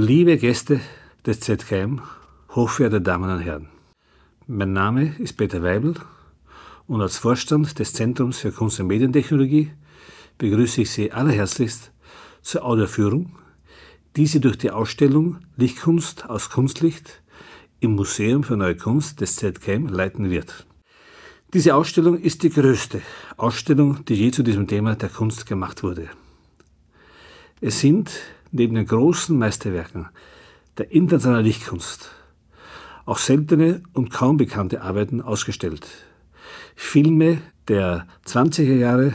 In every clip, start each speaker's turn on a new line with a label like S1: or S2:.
S1: Liebe Gäste des ZKM, hochverehrte Damen und Herren. Mein Name ist Peter Weibel und als Vorstand des Zentrums für Kunst- und Medientechnologie begrüße ich Sie allerherzlichst zur Audioführung, die Sie durch die Ausstellung Lichtkunst aus Kunstlicht im Museum für Neue Kunst des ZKM leiten wird. Diese Ausstellung ist die größte Ausstellung, die je zu diesem Thema der Kunst gemacht wurde. Es sind neben den großen Meisterwerken der internationalen Lichtkunst auch seltene und kaum bekannte Arbeiten ausgestellt. Filme der 20er Jahre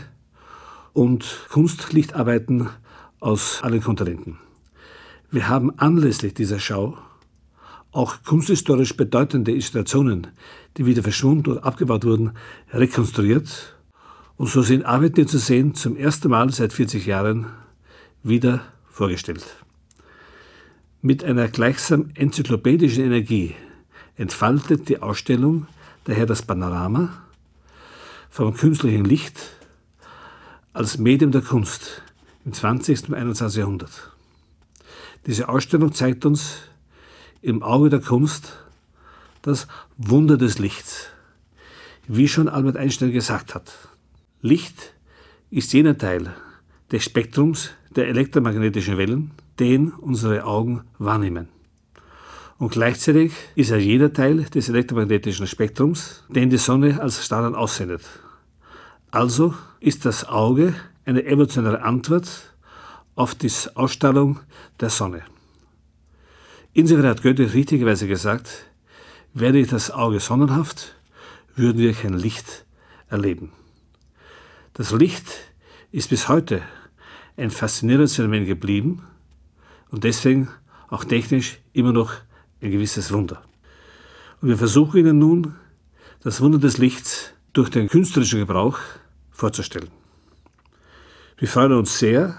S1: und Kunstlichtarbeiten aus allen Kontinenten. Wir haben anlässlich dieser Schau auch kunsthistorisch bedeutende Installationen, die wieder verschwunden oder abgebaut wurden, rekonstruiert. Und so sind Arbeiten zu sehen, zum ersten Mal seit 40 Jahren wieder vorgestellt. Mit einer gleichsam enzyklopädischen Energie entfaltet die Ausstellung daher das Panorama vom künstlichen Licht als Medium der Kunst im 20. und 21. Jahrhundert. Diese Ausstellung zeigt uns im Auge der Kunst das Wunder des Lichts. Wie schon Albert Einstein gesagt hat, Licht ist jener Teil des Spektrums der elektromagnetischen Wellen, den unsere Augen wahrnehmen. Und gleichzeitig ist er jener Teil des elektromagnetischen Spektrums, den die Sonne als Strahlen aussendet. Also ist das Auge eine evolutionäre Antwort auf die Ausstrahlung der Sonne. Insofern hat Goethe richtigerweise gesagt, wäre ich das Auge sonnenhaft, würden wir kein Licht erleben. Das Licht ist bis heute ein faszinierendes Phänomen geblieben und deswegen auch technisch immer noch ein gewisses Wunder. Und wir versuchen Ihnen nun, das Wunder des Lichts durch den künstlerischen Gebrauch vorzustellen. Wir freuen uns sehr,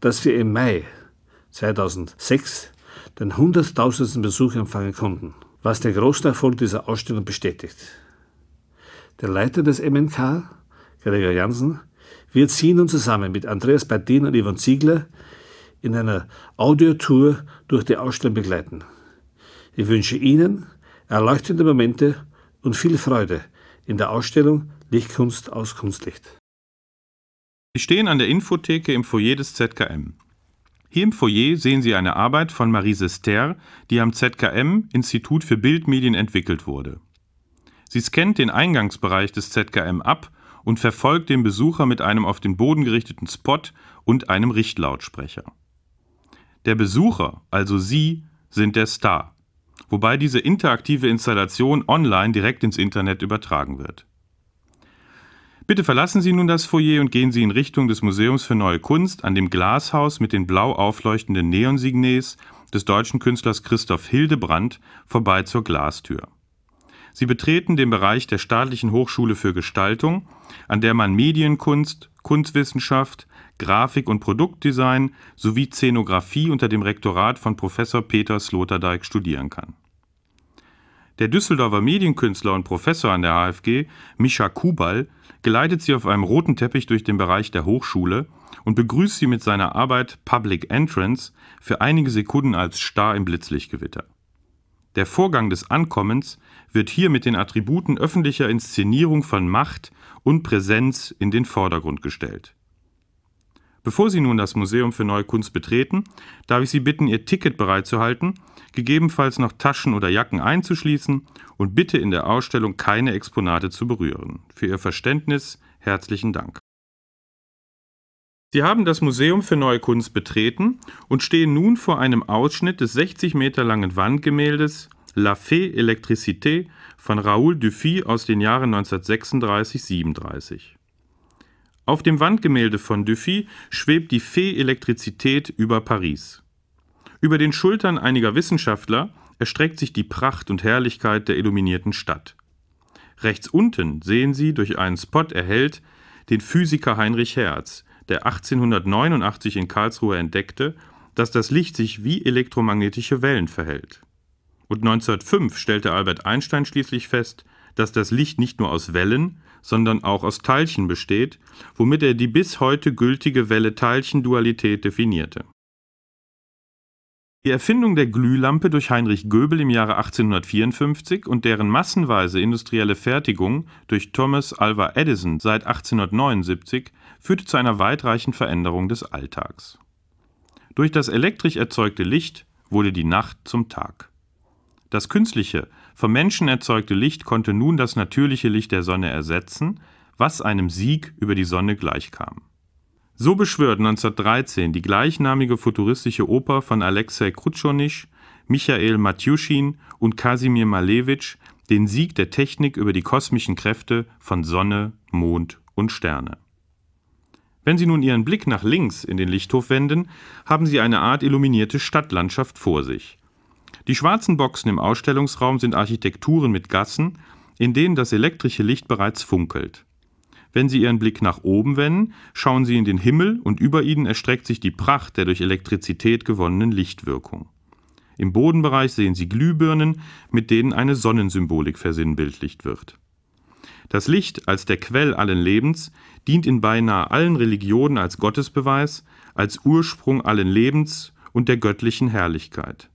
S1: dass wir im Mai 2006 den 100.000. Besuch empfangen konnten, was den großen Erfolg dieser Ausstellung bestätigt. Der Leiter des MNK, Gregor Jansen, wird Sie nun zusammen mit Andreas Badin und Ivan Ziegler in einer Audiotour durch die Ausstellung begleiten. Ich wünsche Ihnen erleuchtende Momente und viel Freude in der Ausstellung Lichtkunst aus Kunstlicht.
S2: Sie stehen an der Infotheke im Foyer des ZKM. Hier im Foyer sehen Sie eine Arbeit von Marie Sester, die am ZKM Institut für Bildmedien entwickelt wurde. Sie scannt den Eingangsbereich des ZKM ab und verfolgt den Besucher mit einem auf den Boden gerichteten Spot und einem Richtlautsprecher. Der Besucher, also Sie, sind der Star, wobei diese interaktive Installation online direkt ins Internet übertragen wird. Bitte verlassen Sie nun das Foyer und gehen Sie in Richtung des Museums für Neue Kunst an dem Glashaus mit den blau aufleuchtenden Neonsignes des deutschen Künstlers Christoph Hildebrand vorbei zur Glastür. Sie betreten den Bereich der Staatlichen Hochschule für Gestaltung, an der man Medienkunst, Kunstwissenschaft, Grafik und Produktdesign sowie Szenografie unter dem Rektorat von Professor Peter Sloterdijk studieren kann. Der Düsseldorfer Medienkünstler und Professor an der HFG, Mischa Kubal, geleitet sie auf einem roten Teppich durch den Bereich der Hochschule und begrüßt sie mit seiner Arbeit Public Entrance für einige Sekunden als Star im Blitzlichtgewitter. Der Vorgang des Ankommens wird hier mit den Attributen öffentlicher Inszenierung von Macht und Präsenz in den Vordergrund gestellt. Bevor Sie nun das Museum für Neue Kunst betreten, darf ich Sie bitten, Ihr Ticket bereitzuhalten, gegebenenfalls noch Taschen oder Jacken einzuschließen und bitte in der Ausstellung keine Exponate zu berühren. Für Ihr Verständnis herzlichen Dank. Sie haben das Museum für Neue Kunst betreten und stehen nun vor einem Ausschnitt des 60 Meter langen Wandgemäldes La Fée Électricité von Raoul Dufy aus den Jahren 1936-37. Auf dem Wandgemälde von Dufy schwebt die Fee Elektrizität über Paris. Über den Schultern einiger Wissenschaftler erstreckt sich die Pracht und Herrlichkeit der illuminierten Stadt. Rechts unten sehen Sie durch einen Spot erhellt den Physiker Heinrich Hertz, der 1889 in Karlsruhe entdeckte, dass das Licht sich wie elektromagnetische Wellen verhält. Und 1905 stellte Albert Einstein schließlich fest, dass das Licht nicht nur aus Wellen, sondern auch aus Teilchen besteht, womit er die bis heute gültige Welle-Teilchen-Dualität definierte Die Erfindung der Glühlampe durch Heinrich Göbel im Jahre 1854 und deren massenweise industrielle Fertigung durch Thomas Alva Edison seit 1879 führte zu einer weitreichenden Veränderung des Alltags. Durch das elektrisch erzeugte Licht wurde die Nacht zum Tag. Das künstliche, vom Menschen erzeugte Licht konnte nun das natürliche Licht der Sonne ersetzen, was einem Sieg über die Sonne gleichkam. So beschwört 1913 die gleichnamige futuristische Oper von Alexei Krutschonisch, Michael Matjuschin und Kasimir Malevich den Sieg der Technik über die kosmischen Kräfte von Sonne, Mond und Sterne. Wenn Sie nun Ihren Blick nach links in den Lichthof wenden, haben Sie eine Art illuminierte Stadtlandschaft vor sich. Die schwarzen Boxen im Ausstellungsraum sind Architekturen mit Gassen, in denen das elektrische Licht bereits funkelt. Wenn Sie Ihren Blick nach oben wenden, schauen Sie in den Himmel und über Ihnen erstreckt sich die Pracht der durch Elektrizität gewonnenen Lichtwirkung. Im Bodenbereich sehen Sie Glühbirnen, mit denen eine Sonnensymbolik versinnbildlicht wird. Das Licht als der Quell allen Lebens dient in beinahe allen Religionen als Gottesbeweis, als Ursprung allen Lebens und der göttlichen Herrlichkeit.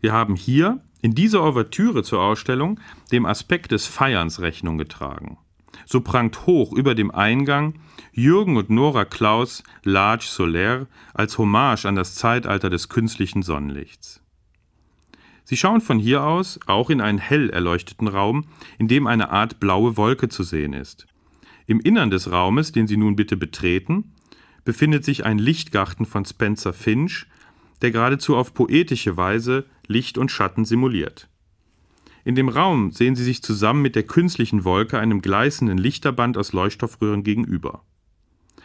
S2: Wir haben hier in dieser Ouvertüre zur Ausstellung dem Aspekt des Feierns Rechnung getragen. So prangt hoch über dem Eingang Jürgen und Nora Klaus Large Solaire als Hommage an das Zeitalter des künstlichen Sonnenlichts. Sie schauen von hier aus auch in einen hell erleuchteten Raum, in dem eine Art blaue Wolke zu sehen ist. Im Innern des Raumes, den Sie nun bitte betreten, befindet sich ein Lichtgarten von Spencer Finch, der geradezu auf poetische Weise Licht und Schatten simuliert. In dem Raum sehen sie sich zusammen mit der künstlichen Wolke einem gleißenden Lichterband aus Leuchtstoffröhren gegenüber.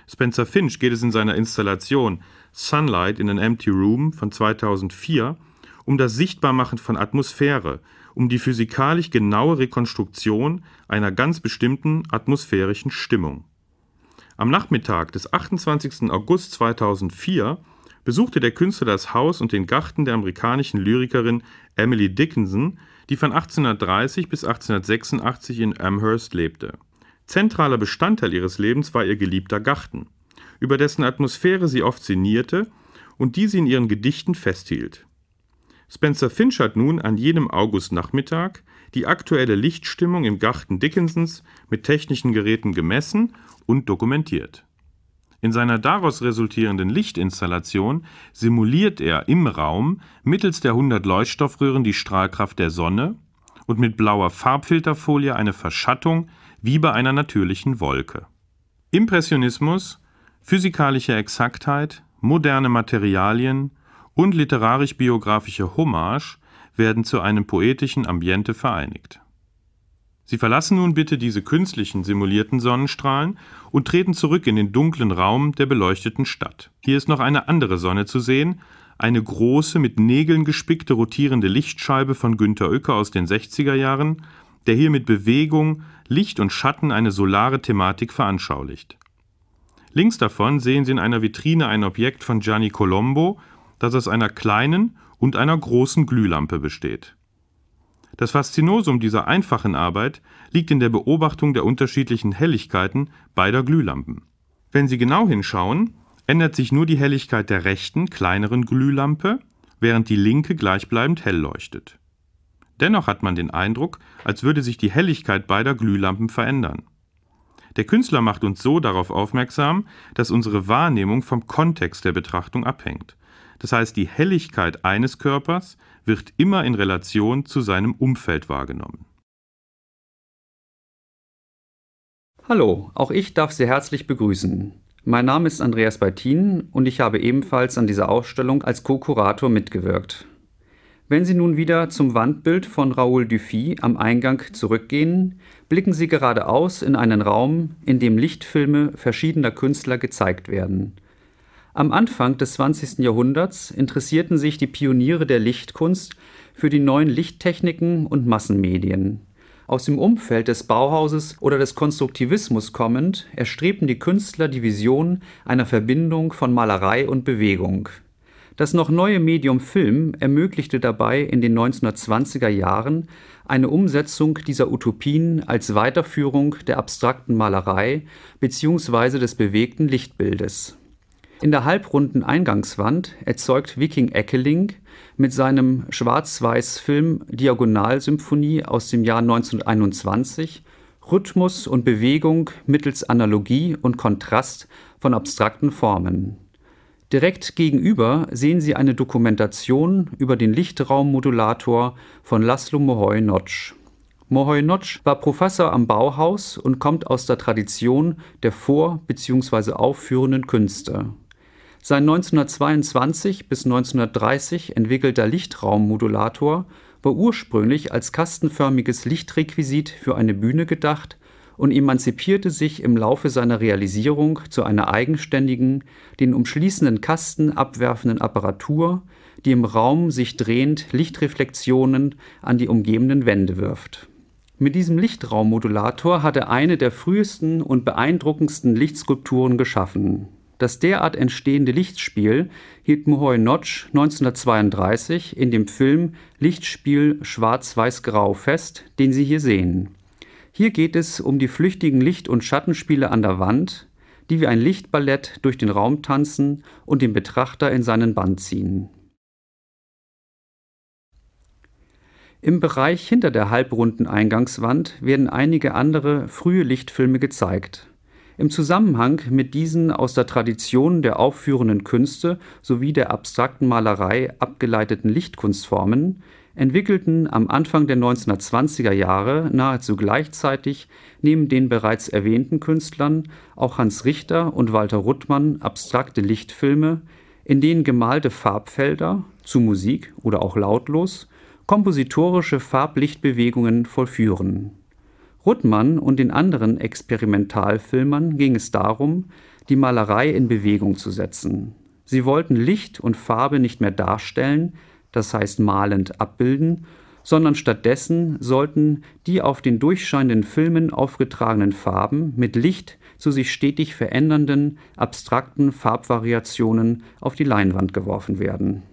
S2: Spencer Finch geht es in seiner Installation Sunlight in an Empty Room von 2004 um das Sichtbarmachen von Atmosphäre, um die physikalisch genaue Rekonstruktion einer ganz bestimmten atmosphärischen Stimmung. Am Nachmittag des 28. August 2004 besuchte der Künstler das Haus und den Garten der amerikanischen Lyrikerin Emily Dickinson, die von 1830 bis 1886 in Amherst lebte. Zentraler Bestandteil ihres Lebens war ihr geliebter Garten, über dessen Atmosphäre sie oft sinnierte und die sie in ihren Gedichten festhielt. Spencer Finch hat nun an jedem Augustnachmittag die aktuelle Lichtstimmung im Garten Dickinsons mit technischen Geräten gemessen und dokumentiert. In seiner daraus resultierenden Lichtinstallation simuliert er im Raum mittels der 100 Leuchtstoffröhren die Strahlkraft der Sonne und mit blauer Farbfilterfolie eine Verschattung wie bei einer natürlichen Wolke. Impressionismus, physikalische Exaktheit, moderne Materialien und literarisch-biografische Hommage werden zu einem poetischen Ambiente vereinigt. Sie verlassen nun bitte diese künstlichen simulierten Sonnenstrahlen und treten zurück in den dunklen Raum der beleuchteten Stadt. Hier ist noch eine andere Sonne zu sehen, eine große, mit Nägeln gespickte rotierende Lichtscheibe von Günter Uecker aus den 60er Jahren, der hier mit Bewegung, Licht und Schatten eine solare Thematik veranschaulicht. Links davon sehen Sie in einer Vitrine ein Objekt von Gianni Colombo, das aus einer kleinen und einer großen Glühlampe besteht. Das Faszinosum dieser einfachen Arbeit liegt in der Beobachtung der unterschiedlichen Helligkeiten beider Glühlampen. Wenn Sie genau hinschauen, ändert sich nur die Helligkeit der rechten, kleineren Glühlampe, während die linke gleichbleibend hell leuchtet. Dennoch hat man den Eindruck, als würde sich die Helligkeit beider Glühlampen verändern. Der Künstler macht uns so darauf aufmerksam, dass unsere Wahrnehmung vom Kontext der Betrachtung abhängt. Das heißt, die Helligkeit eines Körpers wird immer in Relation zu seinem Umfeld wahrgenommen.
S3: Hallo, auch ich darf Sie herzlich begrüßen. Mein Name ist Andreas Beitin und ich habe ebenfalls an dieser Ausstellung als Co-Kurator mitgewirkt. Wenn Sie nun wieder zum Wandbild von Raoul Dufy am Eingang zurückgehen, blicken Sie geradeaus in einen Raum, in dem Lichtfilme verschiedener Künstler gezeigt werden. Am Anfang des 20. Jahrhunderts interessierten sich die Pioniere der Lichtkunst für die neuen Lichttechniken und Massenmedien. Aus dem Umfeld des Bauhauses oder des Konstruktivismus kommend, erstrebten die Künstler die Vision einer Verbindung von Malerei und Bewegung. Das noch neue Medium Film ermöglichte dabei in den 1920er Jahren eine Umsetzung dieser Utopien als Weiterführung der abstrakten Malerei bzw. des bewegten Lichtbildes In der halbrunden Eingangswand erzeugt Viking Eckeling mit seinem Schwarz-Weiß-Film Diagonalsymphonie aus dem Jahr 1921 Rhythmus und Bewegung mittels Analogie und Kontrast von abstrakten Formen. Direkt gegenüber sehen Sie eine Dokumentation über den Lichtraummodulator von Laszlo Moholy-Nagy. Moholy-Nagy war Professor am Bauhaus und kommt aus der Tradition der vor bzw. aufführenden Künste. Sein 1922 bis 1930 entwickelter Lichtraummodulator war ursprünglich als kastenförmiges Lichtrequisit für eine Bühne gedacht und emanzipierte sich im Laufe seiner Realisierung zu einer eigenständigen, den umschließenden Kasten abwerfenden Apparatur, die im Raum sich drehend Lichtreflexionen an die umgebenden Wände wirft. Mit diesem Lichtraummodulator hat er eine der frühesten und beeindruckendsten Lichtskulpturen geschaffen das derart entstehende Lichtspiel hielt Muhoy Notch 1932 in dem Film Lichtspiel Schwarz-Weiß-Grau fest, den Sie hier sehen. Hier geht es um die flüchtigen Licht- und Schattenspiele an der Wand, die wie ein Lichtballett durch den Raum tanzen und den Betrachter in seinen Bann ziehen. Im Bereich hinter der halbrunden Eingangswand werden einige andere frühe Lichtfilme gezeigt im Zusammenhang mit diesen aus der Tradition der aufführenden Künste sowie der abstrakten Malerei abgeleiteten Lichtkunstformen entwickelten am Anfang der 1920er Jahre nahezu gleichzeitig neben den bereits erwähnten Künstlern auch Hans Richter und Walter Ruttmann abstrakte Lichtfilme, in denen gemalte Farbfelder zu Musik oder auch lautlos kompositorische Farblichtbewegungen vollführen Ruttmann und den anderen Experimentalfilmern ging es darum, die Malerei in Bewegung zu setzen. Sie wollten Licht und Farbe nicht mehr darstellen, das heißt malend abbilden, sondern stattdessen sollten die auf den durchscheinenden Filmen aufgetragenen Farben mit Licht zu sich stetig verändernden, abstrakten Farbvariationen auf die Leinwand geworfen werden.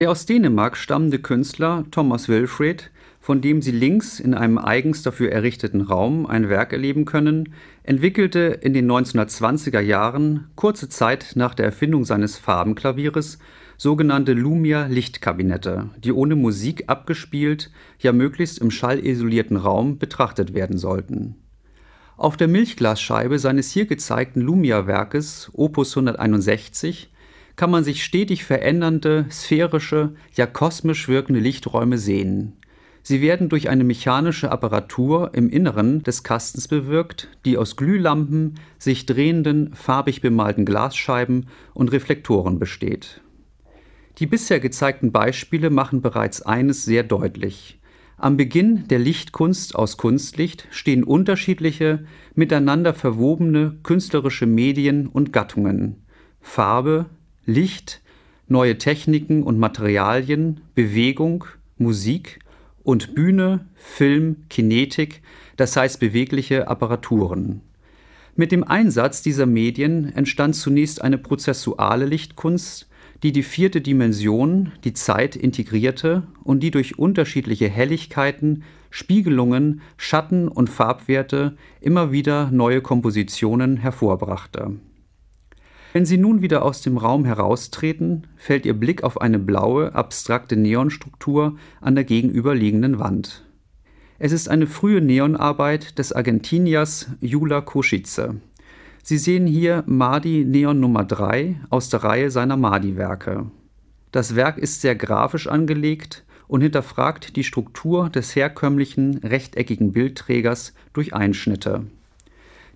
S3: Der aus Dänemark stammende Künstler Thomas Wilfred von dem Sie links in einem eigens dafür errichteten Raum ein Werk erleben können, entwickelte in den 1920er Jahren, kurze Zeit nach der Erfindung seines Farbenklavieres, sogenannte Lumia-Lichtkabinette, die ohne Musik abgespielt, ja möglichst im schallisolierten Raum betrachtet werden sollten. Auf der Milchglasscheibe seines hier gezeigten Lumia-Werkes Opus 161 kann man sich stetig verändernde, sphärische, ja kosmisch wirkende Lichträume sehen Sie werden durch eine mechanische Apparatur im Inneren des Kastens bewirkt, die aus Glühlampen, sich drehenden, farbig bemalten Glasscheiben und Reflektoren besteht. Die bisher gezeigten Beispiele machen bereits eines sehr deutlich. Am Beginn der Lichtkunst aus Kunstlicht stehen unterschiedliche, miteinander verwobene künstlerische Medien und Gattungen. Farbe, Licht, neue Techniken und Materialien, Bewegung, Musik, und Bühne, Film, Kinetik, das heißt bewegliche Apparaturen. Mit dem Einsatz dieser Medien entstand zunächst eine prozessuale Lichtkunst, die die vierte Dimension, die Zeit, integrierte und die durch unterschiedliche Helligkeiten, Spiegelungen, Schatten und Farbwerte immer wieder neue Kompositionen hervorbrachte wenn Sie nun wieder aus dem Raum heraustreten, fällt Ihr Blick auf eine blaue, abstrakte Neonstruktur an der gegenüberliegenden Wand. Es ist eine frühe Neonarbeit des Argentiniers Jula Koschice. Sie sehen hier Madi Neon Nummer 3 aus der Reihe seiner Madi-Werke. Das Werk ist sehr grafisch angelegt und hinterfragt die Struktur des herkömmlichen rechteckigen Bildträgers durch Einschnitte.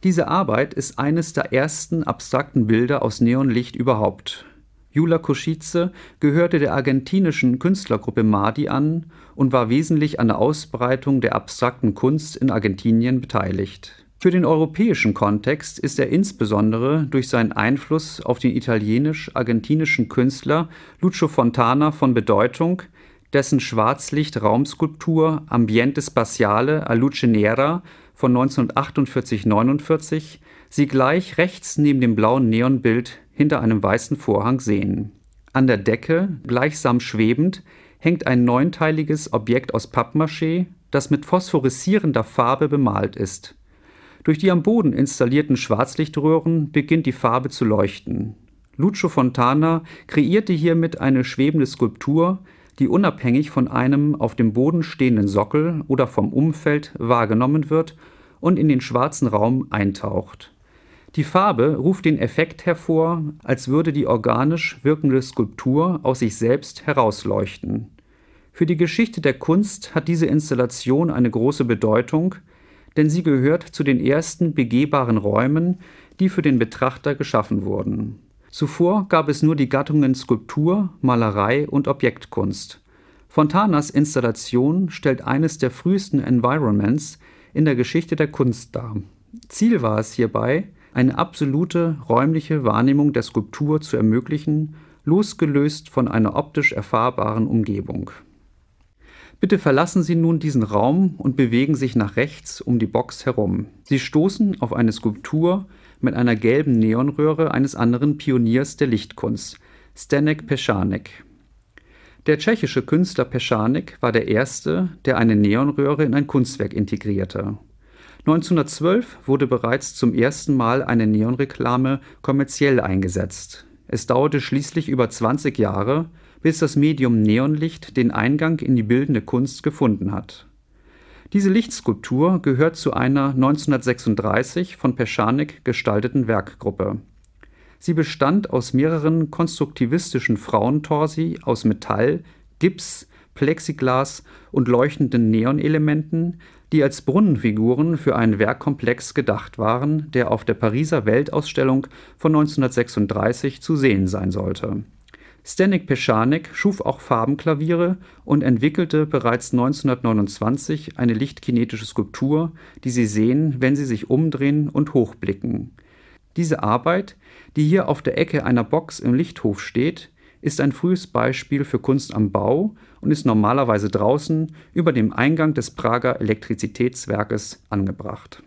S3: Diese Arbeit ist eines der ersten abstrakten Bilder aus Neonlicht überhaupt. Jula Koschice gehörte der argentinischen Künstlergruppe Madi an und war wesentlich an der Ausbreitung der abstrakten Kunst in Argentinien beteiligt. Für den europäischen Kontext ist er insbesondere durch seinen Einfluss auf den italienisch-argentinischen Künstler Lucio Fontana von Bedeutung, dessen Schwarzlicht-Raumskulptur Ambiente Spaziale a Luce Nera von 1948/49 Sie gleich rechts neben dem blauen Neonbild hinter einem weißen Vorhang sehen. An der Decke, gleichsam schwebend, hängt ein neunteiliges Objekt aus Pappmaché, das mit phosphorescierender Farbe bemalt ist. Durch die am Boden installierten Schwarzlichtröhren beginnt die Farbe zu leuchten. Lucio Fontana kreierte hiermit eine schwebende Skulptur, die unabhängig von einem auf dem Boden stehenden Sockel oder vom Umfeld wahrgenommen wird und in den schwarzen Raum eintaucht. Die Farbe ruft den Effekt hervor, als würde die organisch wirkende Skulptur aus sich selbst herausleuchten. Für die Geschichte der Kunst hat diese Installation eine große Bedeutung, denn sie gehört zu den ersten begehbaren Räumen, die für den Betrachter geschaffen wurden. Zuvor gab es nur die Gattungen Skulptur, Malerei und Objektkunst. Fontanas Installation stellt eines der frühesten Environments in der Geschichte der Kunst dar. Ziel war es hierbei, eine absolute räumliche Wahrnehmung der Skulptur zu ermöglichen, losgelöst von einer optisch erfahrbaren Umgebung. Bitte verlassen Sie nun diesen Raum und bewegen sich nach rechts um die Box herum. Sie stoßen auf eine Skulptur mit einer gelben Neonröhre eines anderen Pioniers der Lichtkunst, Stanek Peschanek. Der tschechische Künstler Peschanek war der erste, der eine Neonröhre in ein Kunstwerk integrierte. 1912 wurde bereits zum ersten Mal eine Neonreklame kommerziell eingesetzt. Es dauerte schließlich über 20 Jahre, bis das Medium Neonlicht den Eingang in die bildende Kunst gefunden hat. Diese Lichtskulptur gehört zu einer 1936 von Peschanik gestalteten Werkgruppe. Sie bestand aus mehreren konstruktivistischen Frauentorsi aus Metall, Gips, Plexiglas und leuchtenden Neonelementen, die als Brunnenfiguren für einen Werkkomplex gedacht waren, der auf der Pariser Weltausstellung von 1936 zu sehen sein sollte Zdeněk Peschanek schuf auch Farbenklaviere und entwickelte bereits 1929 eine lichtkinetische Skulptur, die Sie sehen, wenn Sie sich umdrehen und hochblicken. Diese Arbeit, die hier auf der Ecke einer Box im Lichthof steht, ist ein frühes Beispiel für Kunst am Bau und ist normalerweise draußen über dem Eingang des Prager Elektrizitätswerkes angebracht.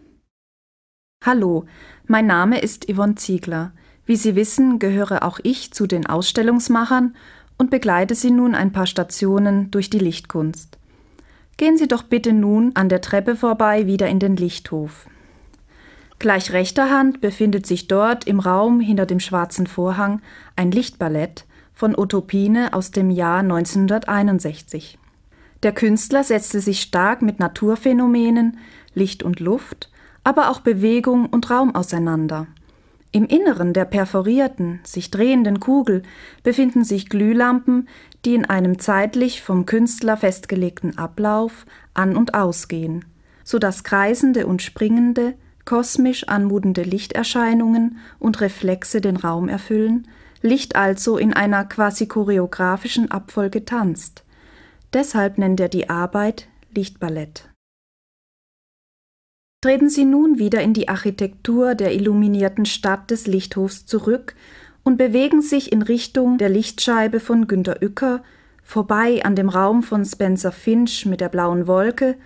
S4: Hallo, mein Name ist Yvonne Ziegler. Wie Sie wissen, gehöre auch ich zu den Ausstellungsmachern und begleite Sie nun ein paar Stationen durch die Lichtkunst. Gehen Sie doch bitte nun an der Treppe vorbei wieder in den Lichthof. Gleich rechter Hand befindet sich dort im Raum hinter dem schwarzen Vorhang ein Lichtballett von Utopine aus dem Jahr 1961. Der Künstler setzte sich stark mit Naturphänomenen, Licht und Luft, aber auch Bewegung und Raum auseinander – im Inneren der perforierten, sich drehenden Kugel befinden sich Glühlampen, die in einem zeitlich vom Künstler festgelegten Ablauf an und ausgehen, so dass kreisende und springende, kosmisch anmutende Lichterscheinungen und Reflexe den Raum erfüllen, Licht also in einer quasi choreografischen Abfolge tanzt. Deshalb nennt er die Arbeit Lichtballett. Treten Sie nun wieder in die Architektur der illuminierten Stadt des Lichthofs zurück und bewegen sich in Richtung der Lichtscheibe von Günter Uecker, vorbei an dem Raum von Spencer Finch mit der blauen Wolke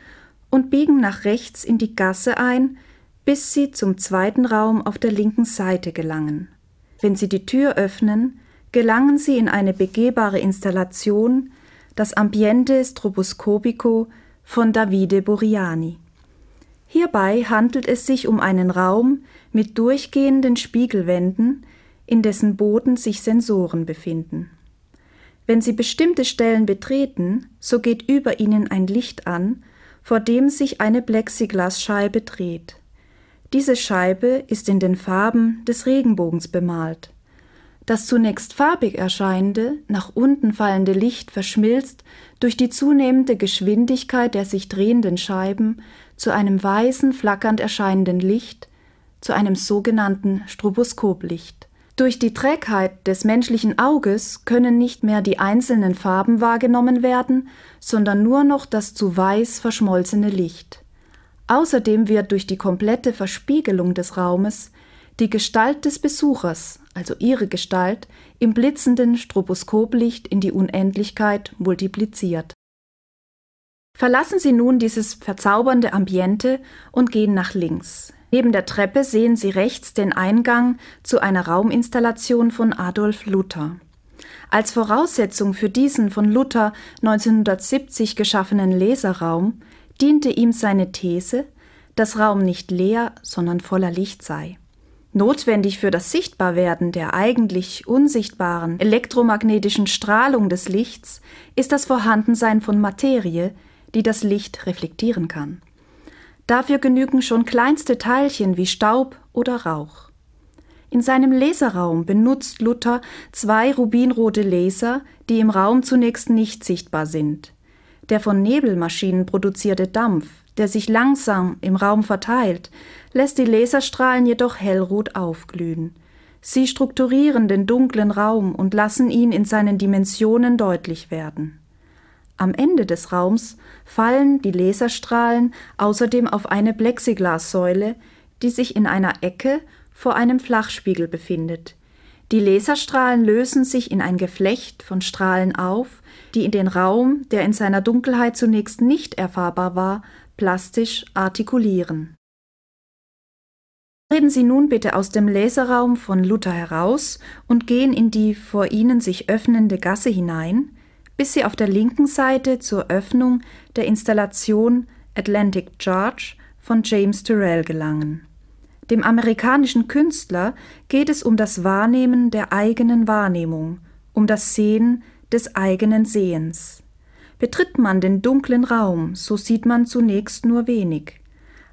S4: und biegen nach rechts in die Gasse ein, bis Sie zum zweiten Raum auf der linken Seite gelangen. Wenn Sie die Tür öffnen, gelangen Sie in eine begehbare Installation, das Ambiente Stroboscopico von Davide Boriani. Hierbei handelt es sich um einen Raum mit durchgehenden Spiegelwänden, in dessen Boden sich Sensoren befinden. Wenn Sie bestimmte Stellen betreten, so geht über ihnen ein Licht an, vor dem sich eine Plexiglasscheibe dreht. Diese Scheibe ist in den Farben des Regenbogens bemalt. Das zunächst farbig erscheinende, nach unten fallende Licht verschmilzt durch die zunehmende Geschwindigkeit der sich drehenden Scheiben zu einem weißen, flackernd erscheinenden Licht, zu einem sogenannten Stroboskoplicht. Durch die Trägheit des menschlichen Auges können nicht mehr die einzelnen Farben wahrgenommen werden, sondern nur noch das zu weiß verschmolzene Licht. Außerdem wird durch die komplette Verspiegelung des Raumes die Gestalt des Besuchers, also ihre Gestalt, im blitzenden Stroboskoplicht in die Unendlichkeit multipliziert. Verlassen Sie nun dieses verzaubernde Ambiente und gehen nach links. Neben der Treppe sehen Sie rechts den Eingang zu einer Rauminstallation von Adolf Luther. Als Voraussetzung für diesen von Luther 1970 geschaffenen Leserraum diente ihm seine These, dass Raum nicht leer, sondern voller Licht sei. Notwendig für das Sichtbarwerden der eigentlich unsichtbaren elektromagnetischen Strahlung des Lichts ist das Vorhandensein von Materie, die das Licht reflektieren kann. Dafür genügen schon kleinste Teilchen wie Staub oder Rauch. In seinem Laserraum benutzt Luther zwei rubinrote Laser, die im Raum zunächst nicht sichtbar sind. Der von Nebelmaschinen produzierte Dampf, der sich langsam im Raum verteilt, lässt die Laserstrahlen jedoch hellrot aufglühen. Sie strukturieren den dunklen Raum und lassen ihn in seinen Dimensionen deutlich werden. Am Ende des Raums fallen die Laserstrahlen außerdem auf eine Plexiglassäule, die sich in einer Ecke vor einem Flachspiegel befindet. Die Laserstrahlen lösen sich in ein Geflecht von Strahlen auf, die in den Raum, der in seiner Dunkelheit zunächst nicht erfahrbar war, plastisch artikulieren. Treten Sie nun bitte aus dem Laserraum von Luther heraus und gehen in die vor Ihnen sich öffnende Gasse hinein, bis Sie auf der linken Seite zur Öffnung der Installation Atlantic Charge von James Turrell gelangen. Dem amerikanischen Künstler geht es um das Wahrnehmen der eigenen Wahrnehmung, um das Sehen des eigenen Sehens. Betritt man den dunklen Raum, so sieht man zunächst nur wenig.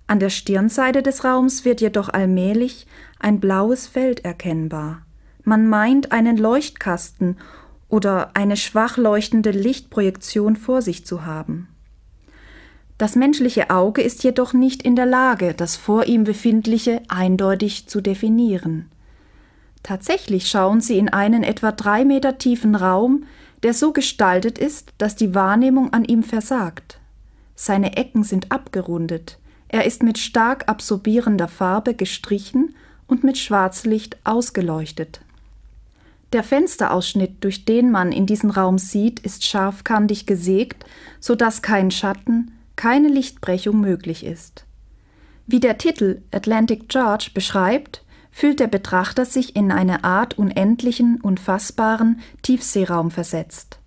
S4: An der Stirnseite des Raums wird jedoch allmählich ein blaues Feld erkennbar. Man meint einen Leuchtkasten oder eine schwach leuchtende Lichtprojektion vor sich zu haben. Das menschliche Auge ist jedoch nicht in der Lage, das vor ihm befindliche eindeutig zu definieren. Tatsächlich schauen sie in einen etwa drei Meter tiefen Raum, der so gestaltet ist, dass die Wahrnehmung an ihm versagt. Seine Ecken sind abgerundet, er ist mit stark absorbierender Farbe gestrichen und mit Schwarzlicht ausgeleuchtet. Der Fensterausschnitt, durch den man in diesen Raum sieht, ist scharfkantig gesägt, so dass kein Schatten, keine Lichtbrechung möglich ist. Wie der Titel Atlantic Charge beschreibt, fühlt der Betrachter sich in eine Art unendlichen, unfassbaren Tiefseeraum versetzt.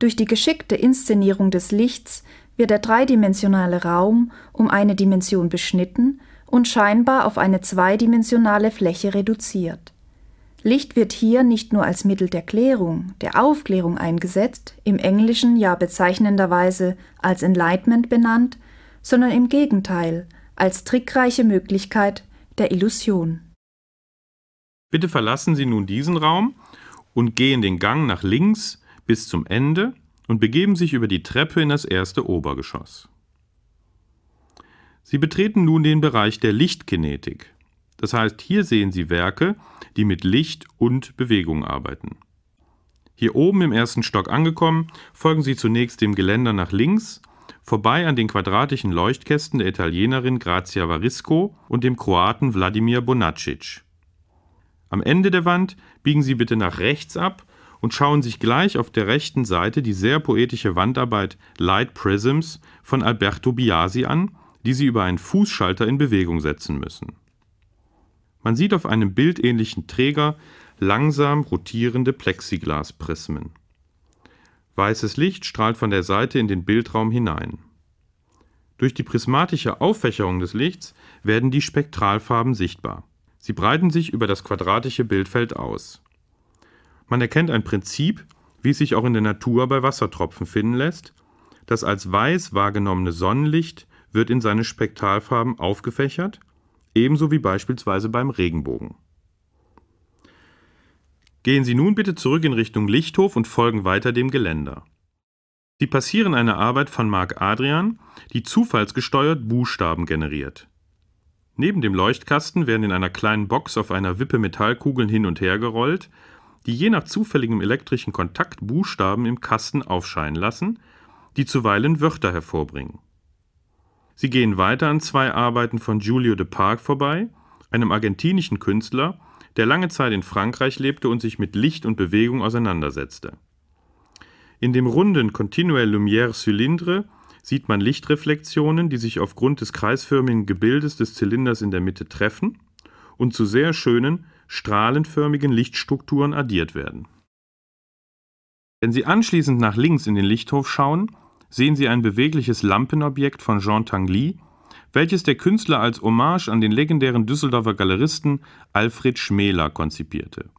S4: Durch die geschickte Inszenierung des Lichts wird der dreidimensionale Raum um eine Dimension beschnitten und scheinbar auf eine zweidimensionale Fläche reduziert. Licht wird hier nicht nur als Mittel der Klärung, der Aufklärung eingesetzt, im Englischen ja bezeichnenderweise als Enlightenment benannt, sondern im Gegenteil als trickreiche Möglichkeit der Illusion.
S2: Bitte verlassen Sie nun diesen Raum und gehen den Gang nach links bis zum Ende und begeben sich über die Treppe in das erste Obergeschoss. Sie betreten nun den Bereich der Lichtkinetik. Das heißt, hier sehen Sie Werke, die mit Licht und Bewegung arbeiten. Hier oben im ersten Stock angekommen, folgen Sie zunächst dem Geländer nach links, vorbei an den quadratischen Leuchtkästen der Italienerin Grazia Varisco und dem Kroaten Wladimir Bonacic. Am Ende der Wand biegen Sie bitte nach rechts ab und schauen sich gleich auf der rechten Seite die sehr poetische Wandarbeit Light Prisms von Alberto Biasi an, die Sie über einen Fußschalter in Bewegung setzen müssen. Man sieht auf einem bildähnlichen Träger langsam rotierende Plexiglasprismen. Weißes Licht strahlt von der Seite in den Bildraum hinein. Durch die prismatische Auffächerung des Lichts werden die Spektralfarben sichtbar. Sie breiten sich über das quadratische Bildfeld aus. Man erkennt ein Prinzip, wie es sich auch in der Natur bei Wassertropfen finden lässt. Das als weiß wahrgenommene Sonnenlicht wird in seine Spektralfarben aufgefächert ebenso wie beispielsweise beim Regenbogen. Gehen Sie nun bitte zurück in Richtung Lichthof und folgen weiter dem Geländer. Sie passieren eine Arbeit von Marc Adrian, die zufallsgesteuert Buchstaben generiert. Neben dem Leuchtkasten werden in einer kleinen Box auf einer Wippe Metallkugeln hin und her gerollt, die je nach zufälligem elektrischen Kontakt Buchstaben im Kasten aufscheinen lassen, die zuweilen Wörter hervorbringen. Sie gehen weiter an zwei Arbeiten von Giulio de Parc vorbei, einem argentinischen Künstler, der lange Zeit in Frankreich lebte und sich mit Licht und Bewegung auseinandersetzte. In dem runden Continuel Lumière Cylindre sieht man Lichtreflexionen, die sich aufgrund des kreisförmigen Gebildes des Zylinders in der Mitte treffen und zu sehr schönen, strahlenförmigen Lichtstrukturen addiert werden. Wenn Sie anschließend nach links in den Lichthof schauen, sehen Sie ein bewegliches Lampenobjekt von Jean Tanguy, welches der Künstler als Hommage an den legendären Düsseldorfer Galeristen Alfred Schmäler konzipierte.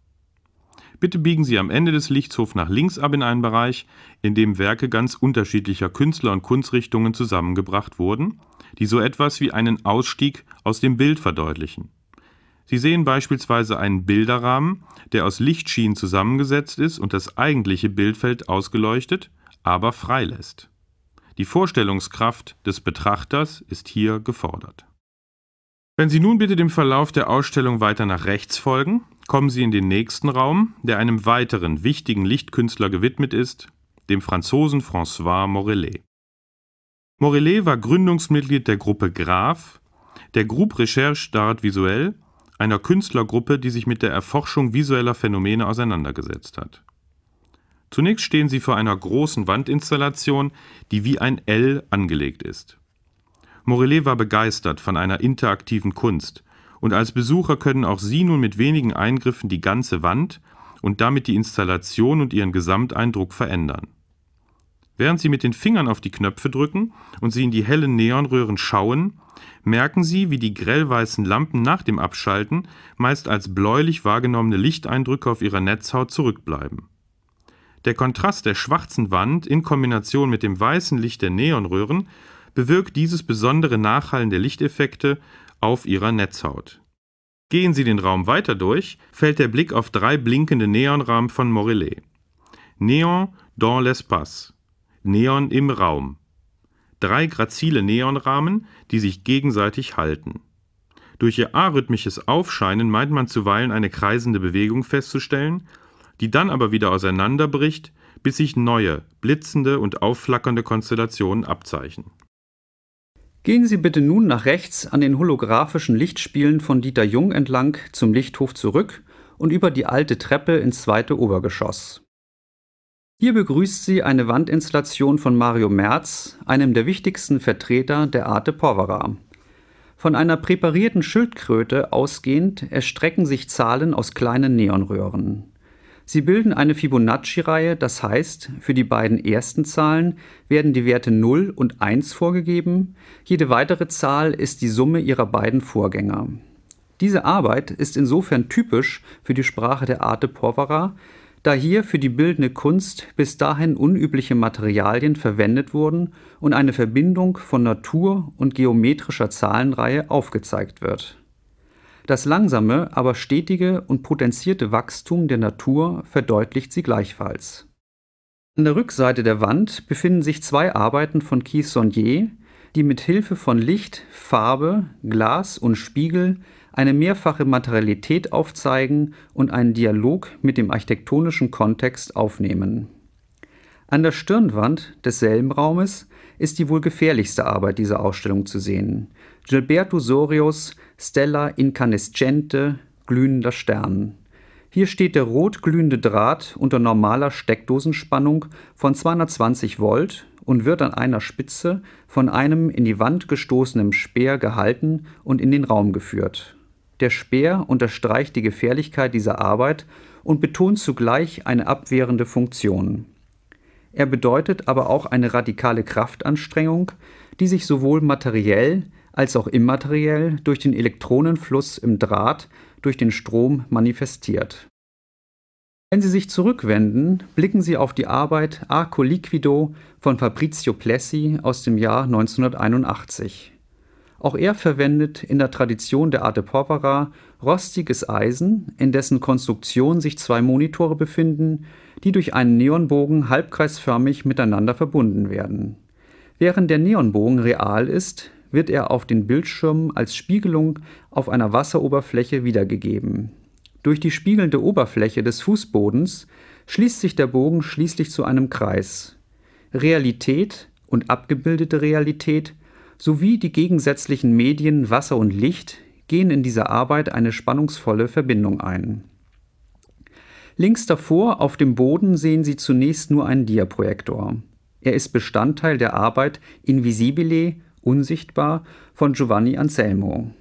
S2: Bitte biegen Sie am Ende des Lichtshofs nach links ab in einen Bereich, in dem Werke ganz unterschiedlicher Künstler und Kunstrichtungen zusammengebracht wurden, die so etwas wie einen Ausstieg aus dem Bild verdeutlichen. Sie sehen beispielsweise einen Bilderrahmen, der aus Lichtschienen zusammengesetzt ist und das eigentliche Bildfeld ausgeleuchtet, aber freilässt. Die Vorstellungskraft des Betrachters ist hier gefordert. Wenn Sie nun bitte dem Verlauf der Ausstellung weiter nach rechts folgen, kommen Sie in den nächsten Raum, der einem weiteren wichtigen Lichtkünstler gewidmet ist, dem Franzosen François Morellet. Morellet war Gründungsmitglied der Gruppe Graf, der Groupe Recherche d'Art Visuel, einer Künstlergruppe, die sich mit der Erforschung visueller Phänomene auseinandergesetzt hat. Zunächst stehen sie vor einer großen Wandinstallation, die wie ein L angelegt ist. Morellet war begeistert von einer interaktiven Kunst, und als Besucher können auch Sie nun mit wenigen Eingriffen die ganze Wand und damit die Installation und ihren Gesamteindruck verändern. Während Sie mit den Fingern auf die Knöpfe drücken und Sie in die hellen Neonröhren schauen, merken Sie, wie die grellweißen Lampen nach dem Abschalten meist als bläulich wahrgenommene Lichteindrücke auf ihrer Netzhaut zurückbleiben. Der Kontrast der schwarzen Wand in Kombination mit dem weißen Licht der Neonröhren bewirkt dieses besondere Nachhallen der Lichteffekte auf ihrer Netzhaut. Gehen Sie den Raum weiter durch, fällt der Blick auf drei blinkende Neonrahmen von Morellet. Neon dans l'espace. Neon im Raum. Drei grazile Neonrahmen, die sich gegenseitig halten. Durch ihr arrhythmisches Aufscheinen meint man zuweilen eine kreisende Bewegung festzustellen, die dann aber wieder auseinanderbricht, bis sich neue, blitzende und aufflackernde Konstellationen abzeichnen.
S3: Gehen Sie bitte nun nach rechts an den holographischen Lichtspielen von Dieter Jung entlang zum Lichthof zurück und über die alte Treppe ins zweite Obergeschoss. Hier begrüßt Sie eine Wandinstallation von Mario Merz, einem der wichtigsten Vertreter der Arte Povera. Von einer präparierten Schildkröte ausgehend erstrecken sich Zahlen aus kleinen Neonröhren. Sie bilden eine Fibonacci-Reihe, das heißt, für die beiden ersten Zahlen werden die Werte 0 und 1 vorgegeben, jede weitere Zahl ist die Summe ihrer beiden Vorgänger. Diese Arbeit ist insofern typisch für die Sprache der Arte Povera, da hier für die bildende Kunst bis dahin unübliche Materialien verwendet wurden und eine Verbindung von Natur und geometrischer Zahlenreihe aufgezeigt wird das langsame, aber stetige und potenzierte Wachstum der Natur verdeutlicht sie gleichfalls. An der Rückseite der Wand befinden sich zwei Arbeiten von Keith Saunier, die mit Hilfe von Licht, Farbe, Glas und Spiegel eine mehrfache Materialität aufzeigen und einen Dialog mit dem architektonischen Kontext aufnehmen. An der Stirnwand desselben Raumes ist die wohl gefährlichste Arbeit dieser Ausstellung zu sehen. Gilberto Sorios Stella Incandescente, glühender Stern. Hier steht der rot glühende Draht unter normaler Steckdosenspannung von 220 Volt und wird an einer Spitze von einem in die Wand gestoßenen Speer gehalten und in den Raum geführt. Der Speer unterstreicht die Gefährlichkeit dieser Arbeit und betont zugleich eine abwehrende Funktion. Er bedeutet aber auch eine radikale Kraftanstrengung, die sich sowohl materiell als auch immateriell durch den Elektronenfluss im Draht durch den Strom manifestiert. Wenn Sie sich zurückwenden, blicken Sie auf die Arbeit Arco Liquido von Fabrizio Plessi aus dem Jahr 1981. Auch er verwendet in der Tradition der Arte Povera rostiges Eisen, in dessen Konstruktion sich zwei Monitore befinden, die durch einen Neonbogen halbkreisförmig miteinander verbunden werden. Während der Neonbogen real ist, wird er auf den Bildschirmen als Spiegelung auf einer Wasseroberfläche wiedergegeben. Durch die spiegelnde Oberfläche des Fußbodens schließt sich der Bogen schließlich zu einem Kreis. Realität und abgebildete Realität sowie die gegensätzlichen Medien Wasser und Licht gehen in dieser Arbeit eine spannungsvolle Verbindung ein. Links davor auf dem Boden sehen Sie zunächst nur einen Diaprojektor. Er ist Bestandteil der Arbeit Invisibile, unsichtbar von Giovanni Anselmo.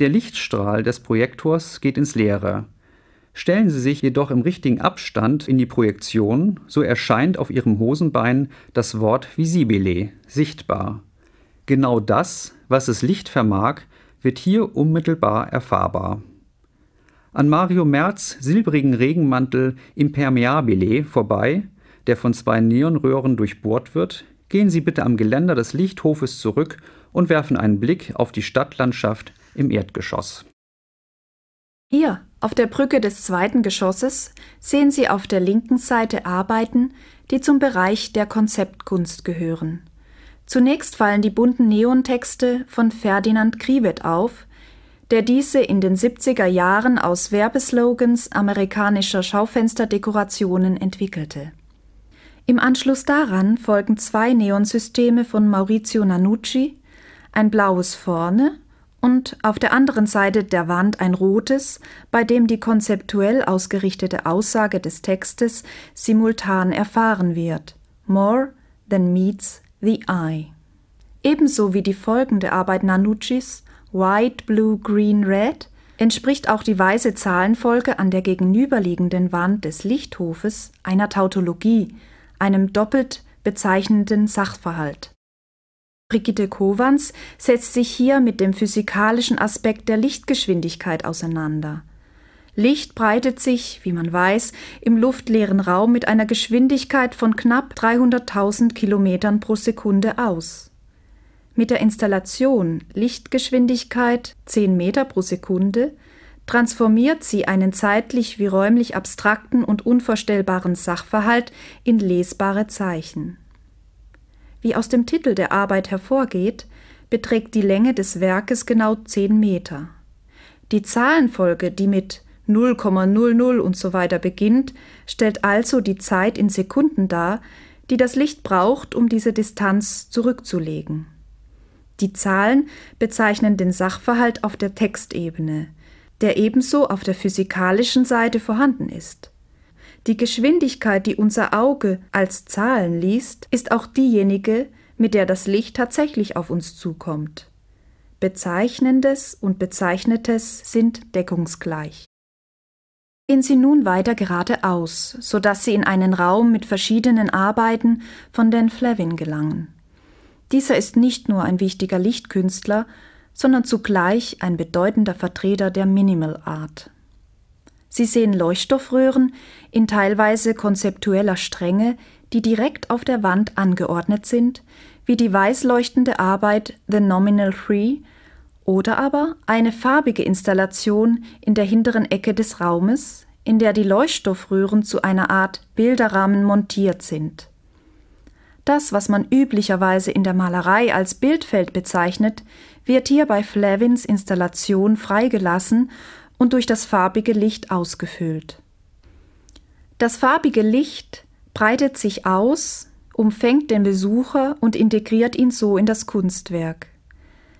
S3: Der Lichtstrahl des Projektors geht ins Leere. Stellen Sie sich jedoch im richtigen Abstand in die Projektion, so erscheint auf Ihrem Hosenbein das Wort visibile, sichtbar. Genau das, was das Licht vermag, wird hier unmittelbar erfahrbar. An Mario Merz silbrigen Regenmantel Impermeabile vorbei, der von zwei Neonröhren durchbohrt wird, gehen Sie bitte am Geländer des Lichthofes zurück und werfen einen Blick auf die Stadtlandschaft im Erdgeschoss.
S4: Hier, auf der Brücke des zweiten Geschosses, sehen Sie auf der linken Seite Arbeiten, die zum Bereich der Konzeptkunst gehören. Zunächst fallen die bunten Neontexte von Ferdinand Krivet auf, der diese in den 70er Jahren aus Werbeslogans amerikanischer Schaufensterdekorationen entwickelte. Im Anschluss daran folgen zwei Neonsysteme von Maurizio Nanucci, ein blaues vorne und auf der anderen Seite der Wand ein rotes, bei dem die konzeptuell ausgerichtete Aussage des Textes simultan erfahren wird. More than meets the eye. Ebenso wie die folgende Arbeit Nanuccis White, Blue, Green, Red entspricht auch die weiße Zahlenfolge an der gegenüberliegenden Wand des Lichthofes einer Tautologie, einem doppelt bezeichnenden Sachverhalt. Brigitte Kowans setzt sich hier mit dem physikalischen Aspekt der Lichtgeschwindigkeit auseinander. Licht breitet sich, wie man weiß, im luftleeren Raum mit einer Geschwindigkeit von knapp 300.000 Kilometern pro Sekunde aus. Mit der Installation Lichtgeschwindigkeit 10 Meter pro Sekunde transformiert sie einen zeitlich wie räumlich abstrakten und unvorstellbaren Sachverhalt in lesbare Zeichen. Wie aus dem Titel der Arbeit hervorgeht, beträgt die Länge des Werkes genau 10 Meter. Die Zahlenfolge, die mit 0,00 und so weiter beginnt, stellt also die Zeit in Sekunden dar, die das Licht braucht, um diese Distanz zurückzulegen. Die Zahlen bezeichnen den Sachverhalt auf der Textebene, der ebenso auf der physikalischen Seite vorhanden ist. Die Geschwindigkeit, die unser Auge als Zahlen liest, ist auch diejenige, mit der das Licht tatsächlich auf uns zukommt. Bezeichnendes und Bezeichnetes sind deckungsgleich. Gehen Sie nun weiter geradeaus, so dass Sie in einen Raum mit verschiedenen Arbeiten von Dan Flavin gelangen. Dieser ist nicht nur ein wichtiger Lichtkünstler, sondern zugleich ein bedeutender Vertreter der Minimal Art. Sie sehen Leuchtstoffröhren in teilweise konzeptueller Strenge, die direkt auf der Wand angeordnet sind, wie die weiß leuchtende Arbeit The Nominal Three oder aber eine farbige Installation in der hinteren Ecke des Raumes, in der die Leuchtstoffröhren zu einer Art Bilderrahmen montiert sind. Das, was man üblicherweise in der Malerei als Bildfeld bezeichnet, wird hier bei Flavins Installation freigelassen und durch das farbige Licht ausgefüllt. Das farbige Licht breitet sich aus, umfängt den Besucher und integriert ihn so in das Kunstwerk.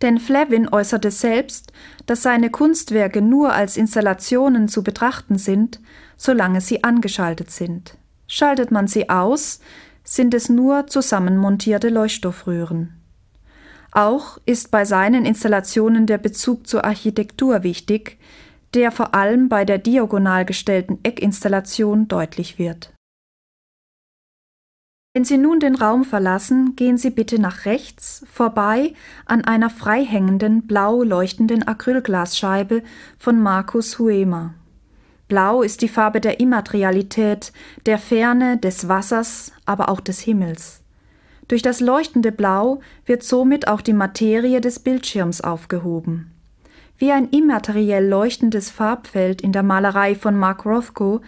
S4: Denn Flavin äußerte selbst, dass seine Kunstwerke nur als Installationen zu betrachten sind, solange sie angeschaltet sind. Schaltet man sie aus, sind es nur zusammenmontierte Leuchtstoffröhren. Auch ist bei seinen Installationen der Bezug zur Architektur wichtig, der vor allem bei der diagonal gestellten Eckinstallation deutlich wird. Wenn Sie nun den Raum verlassen, gehen Sie bitte nach rechts vorbei an einer freihängenden blau leuchtenden Acrylglasscheibe von Markus Huema. Blau ist die Farbe der Immaterialität, der Ferne, des Wassers, aber auch des Himmels. Durch das leuchtende Blau wird somit auch die Materie des Bildschirms aufgehoben. Wie ein immateriell leuchtendes Farbfeld in der Malerei von Mark Rothko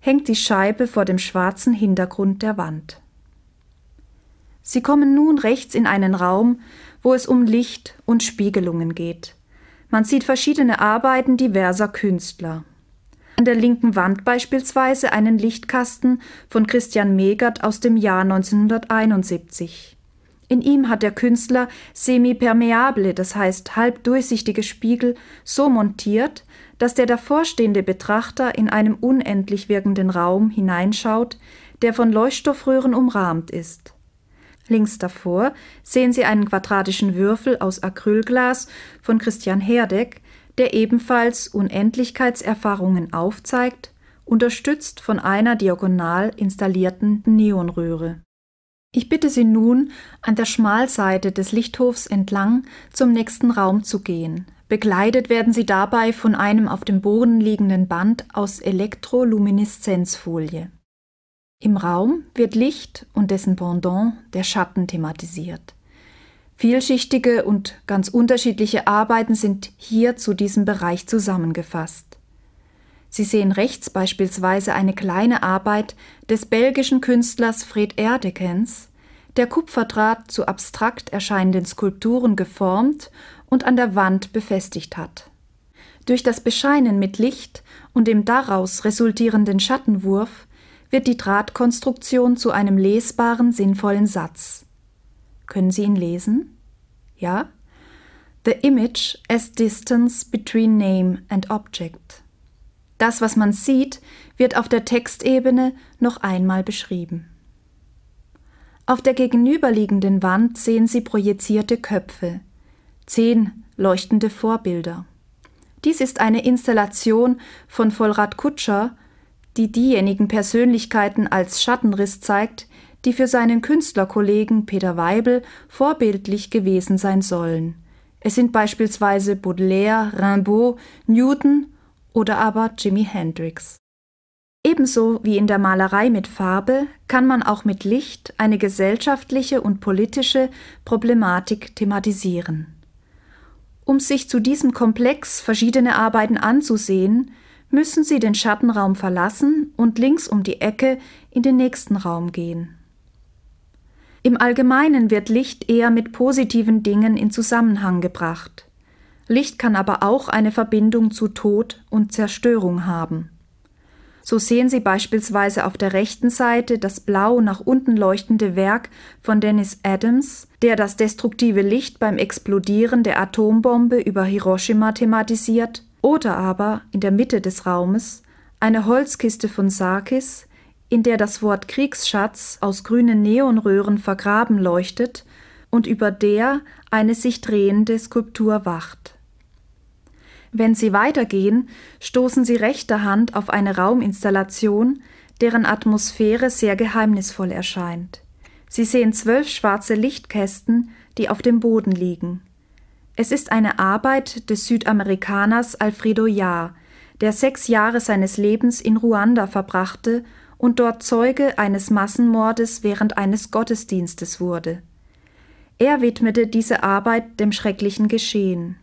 S4: hängt die Scheibe vor dem schwarzen Hintergrund der Wand. Sie kommen nun rechts in einen Raum, wo es um Licht und Spiegelungen geht. Man sieht verschiedene Arbeiten diverser Künstler an der linken Wand beispielsweise einen Lichtkasten von Christian Megert aus dem Jahr 1971. In ihm hat der Künstler semipermeable, das heißt halbdurchsichtige Spiegel, so montiert, dass der davorstehende Betrachter in einem unendlich wirkenden Raum hineinschaut, der von Leuchtstoffröhren umrahmt ist. Links davor sehen Sie einen quadratischen Würfel aus Acrylglas von Christian Herdeck, der ebenfalls Unendlichkeitserfahrungen aufzeigt, unterstützt von einer diagonal installierten Neonröhre Ich bitte Sie nun, an der Schmalseite des Lichthofs entlang zum nächsten Raum zu gehen. Begleitet werden Sie dabei von einem auf dem Boden liegenden Band aus Elektrolumineszenzfolie. Im Raum wird Licht und dessen Pendant, der Schatten, thematisiert. Vielschichtige und ganz unterschiedliche Arbeiten sind hier zu diesem Bereich zusammengefasst. Sie sehen rechts beispielsweise eine kleine Arbeit des belgischen Künstlers Fred Erdekens, der Kupferdraht zu abstrakt erscheinenden Skulpturen geformt und an der Wand befestigt hat. Durch das Bescheinen mit Licht und dem daraus resultierenden Schattenwurf wird die Drahtkonstruktion zu einem lesbaren, sinnvollen Satz. Können Sie ihn lesen? Ja? The image as distance between name and object. Das, was man sieht, wird auf der Textebene noch einmal beschrieben. Auf der gegenüberliegenden Wand sehen Sie projizierte Köpfe, zehn leuchtende Vorbilder. Dies ist eine Installation von Vollrad Kutscher, die diejenigen Persönlichkeiten als Schattenriss zeigt, die für seinen Künstlerkollegen Peter Weibel vorbildlich gewesen sein sollen. Es sind beispielsweise Baudelaire, Rimbaud, Newton oder aber Jimi Hendrix. Ebenso wie in der Malerei mit Farbe kann man auch mit Licht eine gesellschaftliche und politische Problematik thematisieren. Um sich zu diesem Komplex verschiedene Arbeiten anzusehen, müssen Sie den Schattenraum verlassen und links um die Ecke in den nächsten Raum gehen. Im Allgemeinen wird Licht eher mit positiven Dingen in Zusammenhang gebracht. Licht kann aber auch eine Verbindung zu Tod und Zerstörung haben. So sehen Sie beispielsweise auf der rechten Seite das blau nach unten leuchtende Werk von Dennis Adams, der das destruktive Licht beim Explodieren der Atombombe über Hiroshima thematisiert, oder aber in der Mitte des Raumes eine Holzkiste von Sarkis, in der das Wort Kriegsschatz aus grünen Neonröhren vergraben leuchtet und über der eine sich drehende Skulptur wacht. Wenn Sie weitergehen, stoßen Sie rechter Hand auf eine Rauminstallation, deren Atmosphäre sehr geheimnisvoll erscheint. Sie sehen zwölf schwarze Lichtkästen, die auf dem Boden liegen. Es ist eine Arbeit des Südamerikaners Alfredo Jahr, der sechs Jahre seines Lebens in Ruanda verbrachte und dort Zeuge eines Massenmordes während eines Gottesdienstes wurde. Er widmete diese Arbeit dem schrecklichen Geschehen.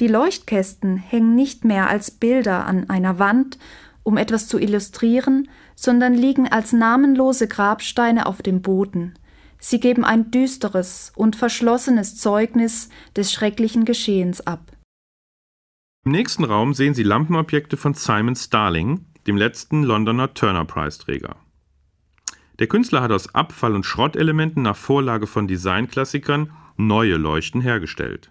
S4: Die Leuchtkästen hängen nicht mehr als Bilder an einer Wand, um etwas zu illustrieren, sondern liegen als namenlose Grabsteine auf dem Boden. Sie geben ein düsteres und verschlossenes Zeugnis des schrecklichen Geschehens ab.
S2: Im nächsten Raum sehen Sie Lampenobjekte von Simon Starling, dem letzten Londoner Turner-Preisträger. Der Künstler hat aus Abfall- und Schrottelementen nach Vorlage von Designklassikern neue Leuchten hergestellt.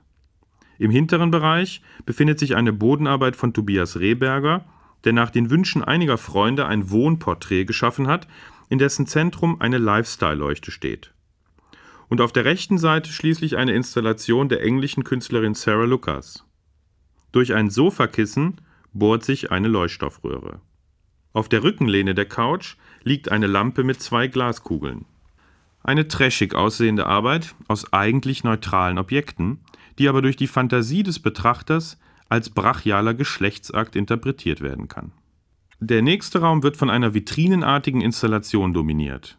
S2: Im hinteren Bereich befindet sich eine Bodenarbeit von Tobias Rehberger, der nach den Wünschen einiger Freunde ein Wohnporträt geschaffen hat, in dessen Zentrum eine Lifestyle-Leuchte steht. Und auf der rechten Seite schließlich eine Installation der englischen Künstlerin Sarah Lucas. Durch ein Sofakissen bohrt sich eine Leuchtstoffröhre. Auf der Rückenlehne der Couch liegt eine Lampe mit zwei Glaskugeln. Eine trashig aussehende Arbeit aus eigentlich neutralen Objekten, die aber durch die Fantasie des Betrachters als brachialer Geschlechtsakt interpretiert werden kann. Der nächste Raum wird von einer vitrinenartigen Installation dominiert.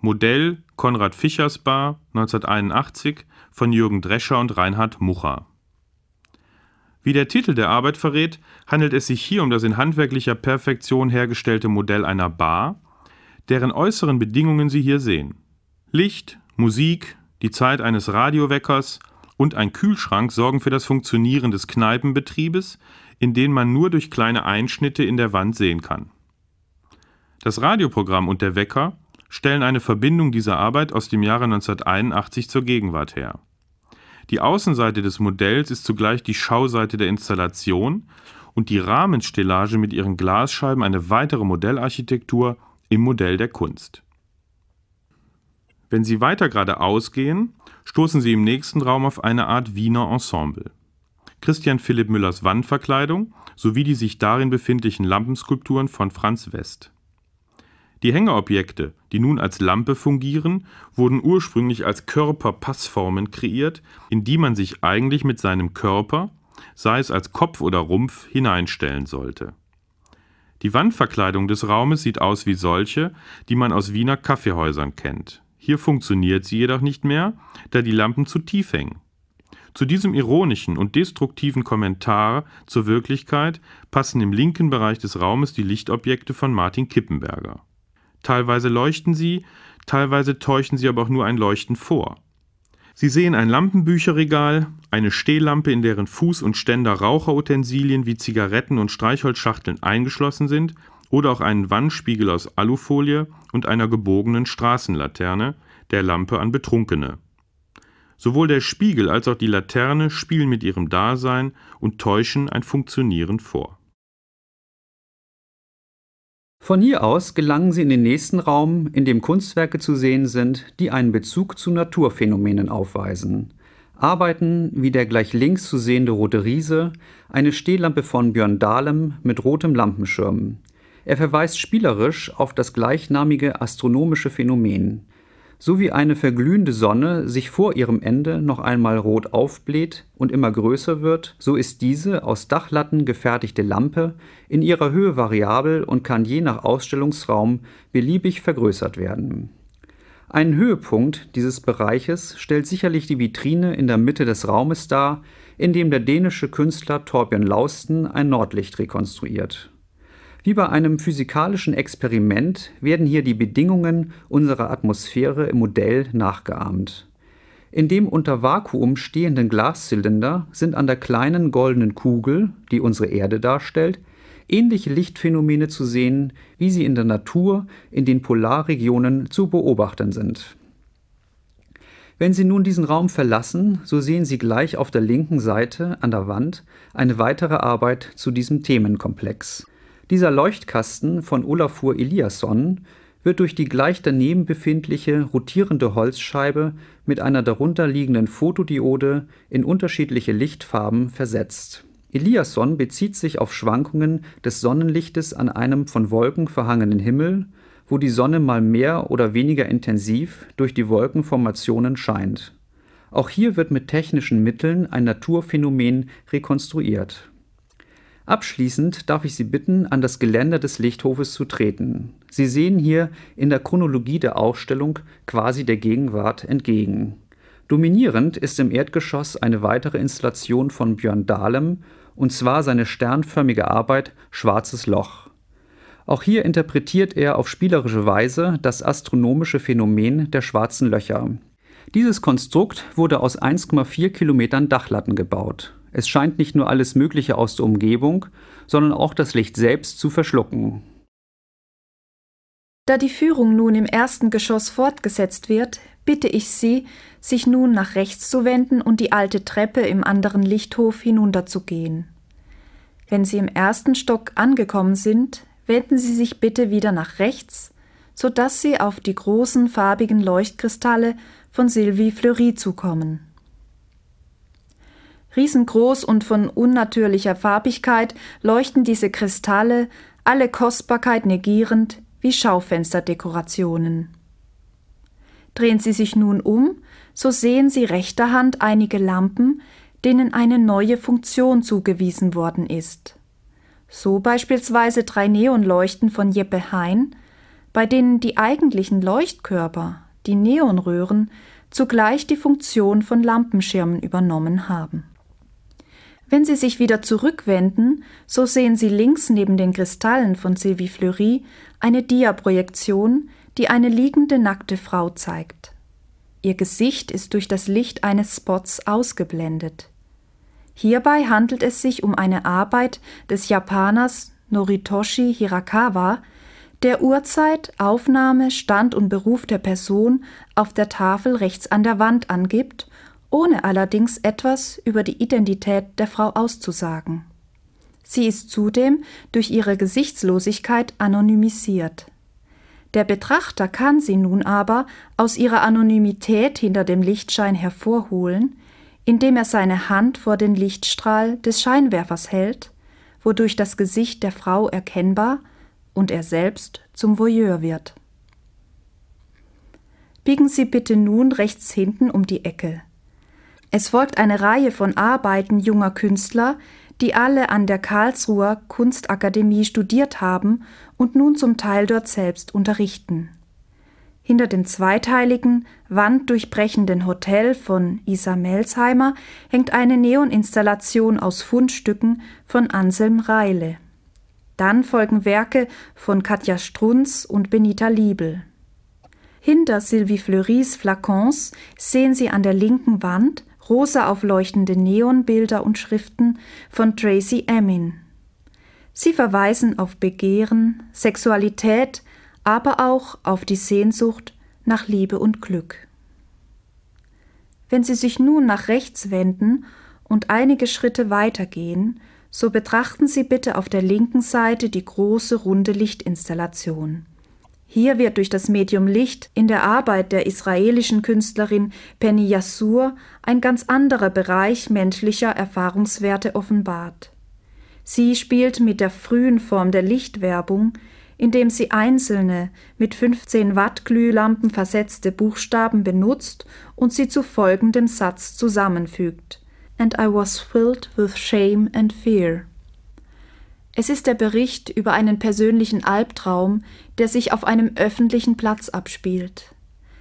S2: Modell Konrad Fischers Bar 1981 von Jürgen Drescher und Reinhard Mucha. Wie der Titel der Arbeit verrät, handelt es sich hier um das in handwerklicher Perfektion hergestellte Modell einer Bar, deren äußeren Bedingungen Sie hier sehen. Licht, Musik, die Zeit eines Radioweckers und ein Kühlschrank sorgen für das Funktionieren des Kneipenbetriebes, in den man nur durch kleine Einschnitte in der Wand sehen kann. Das Radioprogramm und der Wecker stellen eine Verbindung dieser Arbeit aus dem Jahre 1981 zur Gegenwart her. Die Außenseite des Modells ist zugleich die Schauseite der Installation und die Rahmenstellage mit ihren Glasscheiben eine weitere Modellarchitektur im Modell der Kunst. Wenn Sie weiter geradeaus gehen, stoßen sie im nächsten Raum auf eine Art Wiener Ensemble. Christian Philipp Müllers Wandverkleidung sowie die sich darin befindlichen Lampenskulpturen von Franz West. Die Hängeobjekte, die nun als Lampe fungieren, wurden ursprünglich als Körperpassformen kreiert, in die man sich eigentlich mit seinem Körper, sei es als Kopf oder Rumpf, hineinstellen sollte. Die Wandverkleidung des Raumes sieht aus wie solche, die man aus Wiener Kaffeehäusern kennt. Hier funktioniert sie jedoch nicht mehr, da die Lampen zu tief hängen. Zu diesem ironischen und destruktiven Kommentar zur Wirklichkeit passen im linken Bereich des Raumes die Lichtobjekte von Martin Kippenberger. Teilweise leuchten sie, teilweise täuschen sie aber auch nur ein Leuchten vor. Sie sehen ein Lampenbücherregal, eine Stehlampe, in deren Fuß und Ständer Raucherutensilien wie Zigaretten und Streichholzschachteln eingeschlossen sind, oder auch einen Wandspiegel aus Alufolie und einer gebogenen Straßenlaterne, der Lampe an Betrunkene. Sowohl der Spiegel als auch die Laterne spielen mit ihrem Dasein und täuschen ein Funktionieren vor.
S3: Von hier aus gelangen sie in den nächsten Raum, in dem Kunstwerke zu sehen sind, die einen Bezug zu Naturphänomenen aufweisen. Arbeiten wie der gleich links zu sehende rote Riese, eine Stehlampe von Björn Dahlem mit rotem Lampenschirm. Er verweist spielerisch auf das gleichnamige astronomische Phänomen so wie eine verglühende Sonne sich vor ihrem Ende noch einmal rot aufbläht und immer größer wird, so ist diese aus Dachlatten gefertigte Lampe in ihrer Höhe variabel und kann je nach Ausstellungsraum beliebig vergrößert werden. Einen Höhepunkt dieses Bereiches stellt sicherlich die Vitrine in der Mitte des Raumes dar, in dem der dänische Künstler Torbjörn Lausten ein Nordlicht rekonstruiert wie bei einem physikalischen Experiment werden hier die Bedingungen unserer Atmosphäre im Modell nachgeahmt. In dem unter Vakuum stehenden Glaszylinder sind an der kleinen goldenen Kugel, die unsere Erde darstellt, ähnliche Lichtphänomene zu sehen, wie sie in der Natur in den Polarregionen zu beobachten sind. Wenn Sie nun diesen Raum verlassen, so sehen Sie gleich auf der linken Seite an der Wand eine weitere Arbeit zu diesem Themenkomplex. Dieser Leuchtkasten von Olafur Eliasson wird durch die gleich daneben befindliche rotierende Holzscheibe mit einer darunter liegenden Fotodiode in unterschiedliche Lichtfarben versetzt. Eliasson bezieht sich auf Schwankungen des Sonnenlichtes an einem von Wolken verhangenen Himmel, wo die Sonne mal mehr oder weniger intensiv durch die Wolkenformationen scheint. Auch hier wird mit technischen Mitteln ein Naturphänomen rekonstruiert Abschließend darf ich Sie bitten, an das Geländer des Lichthofes zu treten. Sie sehen hier in der Chronologie der Ausstellung quasi der Gegenwart entgegen. Dominierend ist im Erdgeschoss eine weitere Installation von Björn Dahlem, und zwar seine sternförmige Arbeit Schwarzes Loch. Auch hier interpretiert er auf spielerische Weise das astronomische Phänomen der schwarzen Löcher. Dieses Konstrukt wurde aus 1,4 Kilometern Dachlatten gebaut. Es scheint nicht nur alles Mögliche aus der Umgebung, sondern auch das Licht selbst zu verschlucken.
S4: Da die Führung nun im ersten Geschoss fortgesetzt wird, bitte ich Sie, sich nun nach rechts zu wenden und die alte Treppe im anderen Lichthof hinunterzugehen. Wenn Sie im ersten Stock angekommen sind, wenden Sie sich bitte wieder nach rechts, so dass Sie auf die großen farbigen Leuchtkristalle von Sylvie Fleury zukommen. Riesengroß und von unnatürlicher Farbigkeit leuchten diese Kristalle, alle Kostbarkeit negierend, wie Schaufensterdekorationen. Drehen Sie sich nun um, so sehen Sie rechter Hand einige Lampen, denen eine neue Funktion zugewiesen worden ist. So beispielsweise drei Neonleuchten von Jeppe Hein, bei denen die eigentlichen Leuchtkörper, die Neonröhren, zugleich die Funktion von Lampenschirmen übernommen haben. Wenn Sie sich wieder zurückwenden, so sehen Sie links neben den Kristallen von Sylvie Fleury eine Diaprojektion, die eine liegende nackte Frau zeigt. Ihr Gesicht ist durch das Licht eines Spots ausgeblendet. Hierbei handelt es sich um eine Arbeit des Japaners Noritoshi Hirakawa, der Uhrzeit, Aufnahme, Stand und Beruf der Person auf der Tafel rechts an der Wand angibt ohne allerdings etwas über die Identität der Frau auszusagen. Sie ist zudem durch ihre Gesichtslosigkeit anonymisiert. Der Betrachter kann sie nun aber aus ihrer Anonymität hinter dem Lichtschein hervorholen, indem er seine Hand vor den Lichtstrahl des Scheinwerfers hält, wodurch das Gesicht der Frau erkennbar und er selbst zum Voyeur wird. biegen Sie bitte nun rechts hinten um die Ecke. Es folgt eine Reihe von Arbeiten junger Künstler, die alle an der Karlsruher Kunstakademie studiert haben und nun zum Teil dort selbst unterrichten. Hinter dem zweiteiligen, wanddurchbrechenden Hotel von Isa Melsheimer hängt eine Neoninstallation aus Fundstücken von Anselm Reile. Dann folgen Werke von Katja Strunz und Benita Liebel. Hinter Sylvie Fleuris Flacons sehen Sie an der linken Wand rosa aufleuchtende Neonbilder und Schriften von Tracy Emin. Sie verweisen auf Begehren, Sexualität, aber auch auf die Sehnsucht nach Liebe und Glück. Wenn Sie sich nun nach rechts wenden und einige Schritte weitergehen, so betrachten Sie bitte auf der linken Seite die große runde Lichtinstallation. Hier wird durch das Medium Licht in der Arbeit der israelischen Künstlerin Penny Yassur ein ganz anderer Bereich menschlicher Erfahrungswerte offenbart. Sie spielt mit der frühen Form der Lichtwerbung, indem sie einzelne mit 15 Watt Glühlampen versetzte Buchstaben benutzt und sie zu folgendem Satz zusammenfügt. And I was filled with shame and fear. Es ist der Bericht über einen persönlichen Albtraum, der sich auf einem öffentlichen Platz abspielt.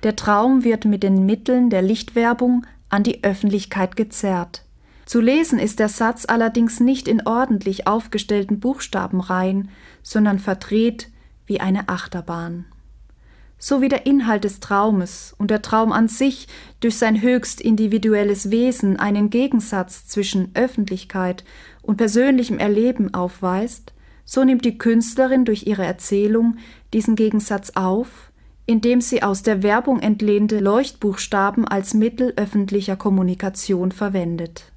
S4: Der Traum wird mit den Mitteln der Lichtwerbung an die Öffentlichkeit gezerrt. Zu lesen ist der Satz allerdings nicht in ordentlich aufgestellten Buchstabenreihen, sondern verdreht wie eine Achterbahn. So wie der Inhalt des Traumes und der Traum an sich durch sein höchst individuelles Wesen einen Gegensatz zwischen Öffentlichkeit und persönlichem Erleben aufweist, so nimmt die Künstlerin durch ihre Erzählung diesen Gegensatz auf, indem sie aus der Werbung entlehnte Leuchtbuchstaben als Mittel öffentlicher Kommunikation verwendet.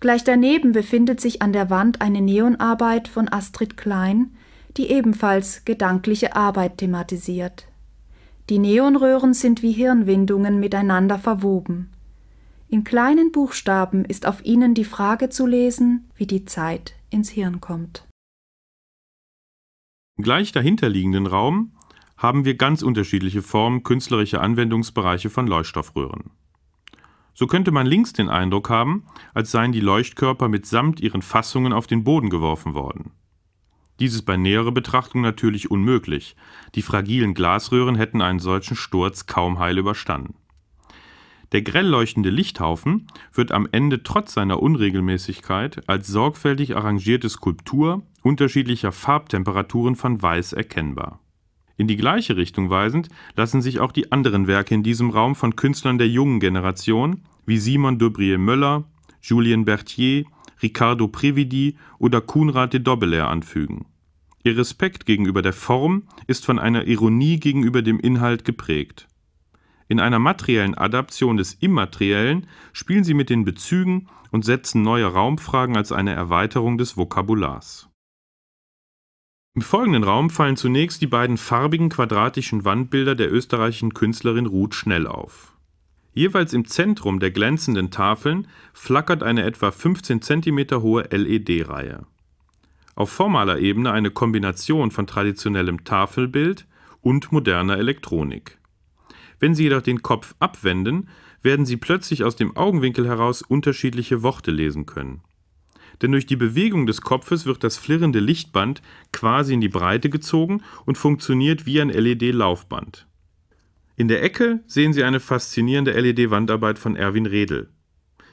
S4: Gleich daneben befindet sich an der Wand eine Neonarbeit von Astrid Klein, die ebenfalls gedankliche Arbeit thematisiert. Die Neonröhren sind wie Hirnwindungen miteinander verwoben. In kleinen Buchstaben ist auf ihnen die Frage zu lesen, wie die Zeit ins Hirn kommt.
S2: Im gleich dahinterliegenden Raum haben wir ganz unterschiedliche Formen künstlerischer Anwendungsbereiche von Leuchtstoffröhren. So könnte man links den Eindruck haben, als seien die Leuchtkörper mitsamt ihren Fassungen auf den Boden geworfen worden. Dies ist bei näherer Betrachtung natürlich unmöglich. Die fragilen Glasröhren hätten einen solchen Sturz kaum heil überstanden. Der grell leuchtende Lichthaufen wird am Ende trotz seiner Unregelmäßigkeit als sorgfältig arrangierte Skulptur unterschiedlicher Farbtemperaturen von Weiß erkennbar. In die gleiche Richtung weisend lassen sich auch die anderen Werke in diesem Raum von Künstlern der jungen Generation wie Simon Dubrier Möller, Julien Berthier, Riccardo Previdi oder Kunrad de Dobbelair anfügen. Ihr Respekt gegenüber der Form ist von einer Ironie gegenüber dem Inhalt geprägt. In einer materiellen Adaption des Immateriellen spielen sie mit den Bezügen und setzen neue Raumfragen als eine Erweiterung des Vokabulars. Im folgenden Raum fallen zunächst die beiden farbigen quadratischen Wandbilder der österreichischen Künstlerin Ruth Schnell auf. Jeweils im Zentrum der glänzenden Tafeln flackert eine etwa 15 cm hohe LED-Reihe. Auf formaler Ebene eine Kombination von traditionellem Tafelbild und moderner Elektronik. Wenn Sie jedoch den Kopf abwenden, werden Sie plötzlich aus dem Augenwinkel heraus unterschiedliche Worte lesen können. Denn durch die Bewegung des Kopfes wird das flirrende Lichtband quasi in die Breite gezogen und funktioniert wie ein LED-Laufband. In der Ecke sehen Sie eine faszinierende LED-Wandarbeit von Erwin Redl.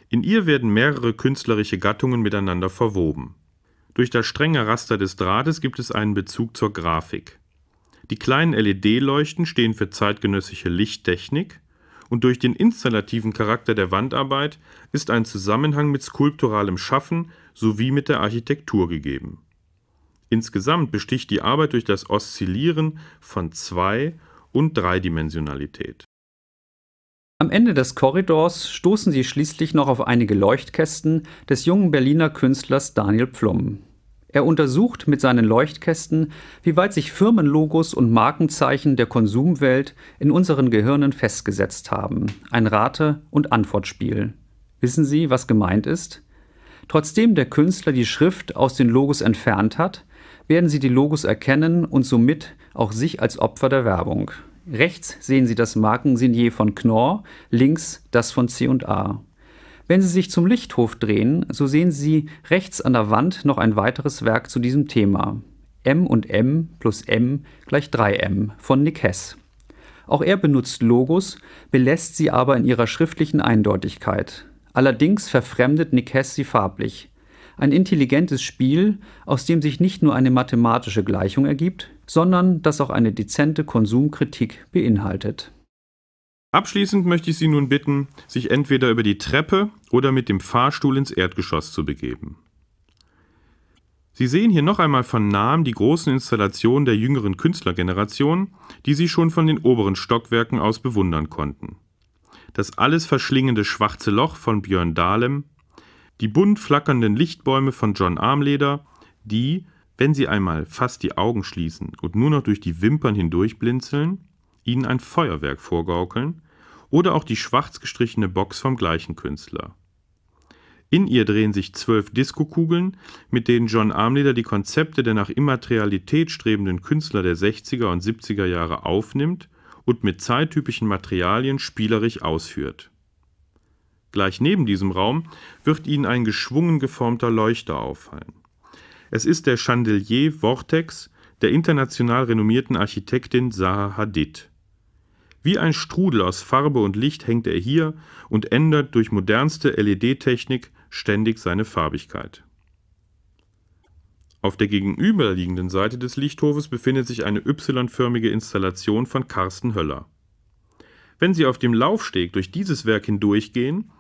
S2: In ihr werden mehrere künstlerische Gattungen miteinander verwoben. Durch das strenge Raster des Drahtes gibt es einen Bezug zur Grafik. Die kleinen LED-Leuchten stehen für zeitgenössische Lichttechnik und durch den installativen Charakter der Wandarbeit ist ein Zusammenhang mit skulpturalem Schaffen sowie mit der Architektur gegeben. Insgesamt besticht die Arbeit durch das Oszillieren von Zwei- und Dreidimensionalität.
S3: Am Ende des Korridors stoßen sie schließlich noch auf einige Leuchtkästen des jungen Berliner Künstlers Daniel Pflum. Er untersucht mit seinen Leuchtkästen, wie weit sich Firmenlogos und Markenzeichen der Konsumwelt in unseren Gehirnen festgesetzt haben. Ein Rate- und Antwortspiel. Wissen Sie, was gemeint ist? Trotzdem der Künstler die Schrift aus den Logos entfernt hat, werden Sie die Logos erkennen und somit auch sich als Opfer der Werbung. Rechts sehen Sie das Markensignier von Knorr, links das von C&A. Wenn Sie sich zum Lichthof drehen, so sehen Sie rechts an der Wand noch ein weiteres Werk zu diesem Thema. M und M plus M gleich 3M von Nick Hess. Auch er benutzt Logos, belässt sie aber in ihrer schriftlichen Eindeutigkeit. Allerdings verfremdet Nick Hess sie farblich. Ein intelligentes Spiel, aus dem sich nicht nur eine mathematische Gleichung ergibt, sondern das auch eine dezente Konsumkritik beinhaltet.
S2: Abschließend möchte ich Sie nun bitten, sich entweder über die Treppe oder mit dem Fahrstuhl ins Erdgeschoss zu begeben. Sie sehen hier noch einmal von nahem die großen Installationen der jüngeren Künstlergeneration, die Sie schon von den oberen Stockwerken aus bewundern konnten. Das alles verschlingende Schwarze Loch von Björn Dahlem, die bunt flackernden Lichtbäume von John Armleder, die, wenn Sie einmal fast die Augen schließen und nur noch durch die Wimpern hindurch blinzeln, Ihnen ein Feuerwerk vorgaukeln, oder auch die schwarz gestrichene Box vom gleichen Künstler. In ihr drehen sich zwölf Diskokugeln, mit denen John Armleder die Konzepte der nach Immaterialität strebenden Künstler der 60er und 70er Jahre aufnimmt und mit zeittypischen Materialien spielerisch ausführt. Gleich neben diesem Raum wird Ihnen ein geschwungen geformter Leuchter auffallen. Es ist der Chandelier Vortex der international renommierten Architektin Zaha Hadid. Wie ein Strudel aus Farbe und Licht hängt er hier und ändert durch modernste LED-Technik ständig seine Farbigkeit. Auf der gegenüberliegenden Seite des Lichthofes befindet sich eine Y-förmige Installation von Carsten Höller. Wenn Sie auf dem Laufsteg durch dieses Werk hindurchgehen,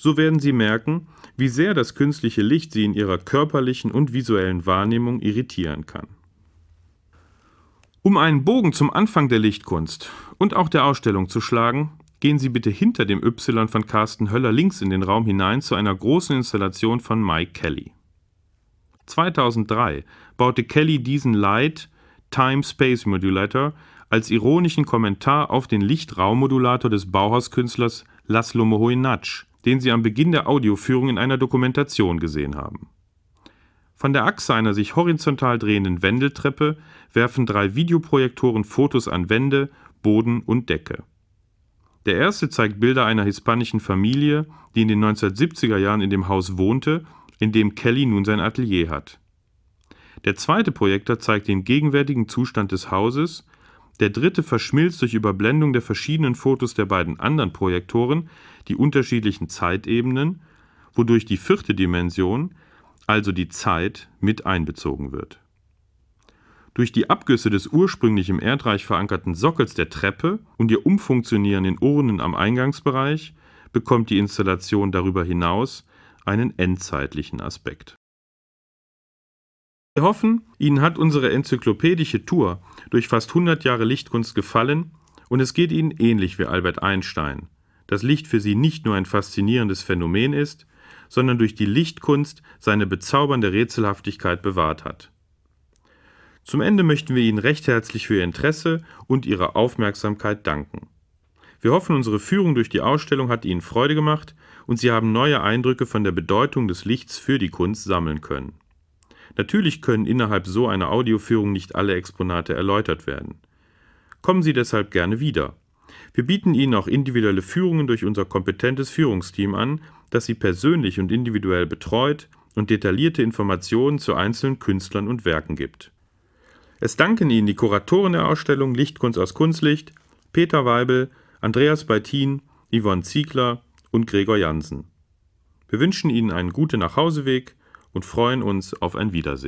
S2: so werden Sie merken, wie sehr das künstliche Licht Sie in Ihrer körperlichen und visuellen Wahrnehmung irritieren kann. Um einen Bogen zum Anfang der Lichtkunst und auch der Ausstellung zu schlagen, Gehen Sie bitte hinter dem Y von Carsten Höller links in den Raum hinein zu einer großen Installation von Mike Kelly. 2003 baute Kelly diesen Light Time Space Modulator als ironischen Kommentar auf den Lichtraummodulator des Bauhauskünstlers Laszlo Moholy-Nagy, den Sie am Beginn der Audioführung in einer Dokumentation gesehen haben. Von der Achse einer sich horizontal drehenden Wendeltreppe werfen drei Videoprojektoren Fotos an Wände, Boden und Decke. Der erste zeigt Bilder einer hispanischen Familie, die in den 1970er Jahren in dem Haus wohnte, in dem Kelly nun sein Atelier hat. Der zweite Projektor zeigt den gegenwärtigen Zustand des Hauses, der dritte verschmilzt durch Überblendung der verschiedenen Fotos der beiden anderen Projektoren die unterschiedlichen Zeitebenen, wodurch die vierte Dimension, also die Zeit, mit einbezogen wird durch die Abgüsse des ursprünglich im Erdreich verankerten Sockels der Treppe und ihr Umfunktionieren in Urnen am Eingangsbereich bekommt die Installation darüber hinaus einen endzeitlichen Aspekt. Wir hoffen, Ihnen hat unsere enzyklopädische Tour durch fast 100 Jahre Lichtkunst gefallen und es geht Ihnen ähnlich wie Albert Einstein, dass Licht für Sie nicht nur ein faszinierendes Phänomen ist, sondern durch die Lichtkunst seine bezaubernde Rätselhaftigkeit bewahrt hat. Zum Ende möchten wir Ihnen recht herzlich für Ihr Interesse und Ihre Aufmerksamkeit danken. Wir hoffen, unsere Führung durch die Ausstellung hat Ihnen Freude gemacht und Sie haben neue Eindrücke von der Bedeutung des Lichts für die Kunst sammeln können. Natürlich können innerhalb so einer Audioführung nicht alle Exponate erläutert werden. Kommen Sie deshalb gerne wieder. Wir bieten Ihnen auch individuelle Führungen durch unser kompetentes Führungsteam an, das Sie persönlich und individuell betreut und detaillierte Informationen zu einzelnen Künstlern und Werken gibt. Es danken Ihnen die Kuratoren der Ausstellung Lichtkunst aus Kunstlicht, Peter Weibel, Andreas Beitin, Yvonne Ziegler und Gregor Jansen. Wir wünschen Ihnen einen guten Nachhauseweg und freuen uns auf ein Wiedersehen.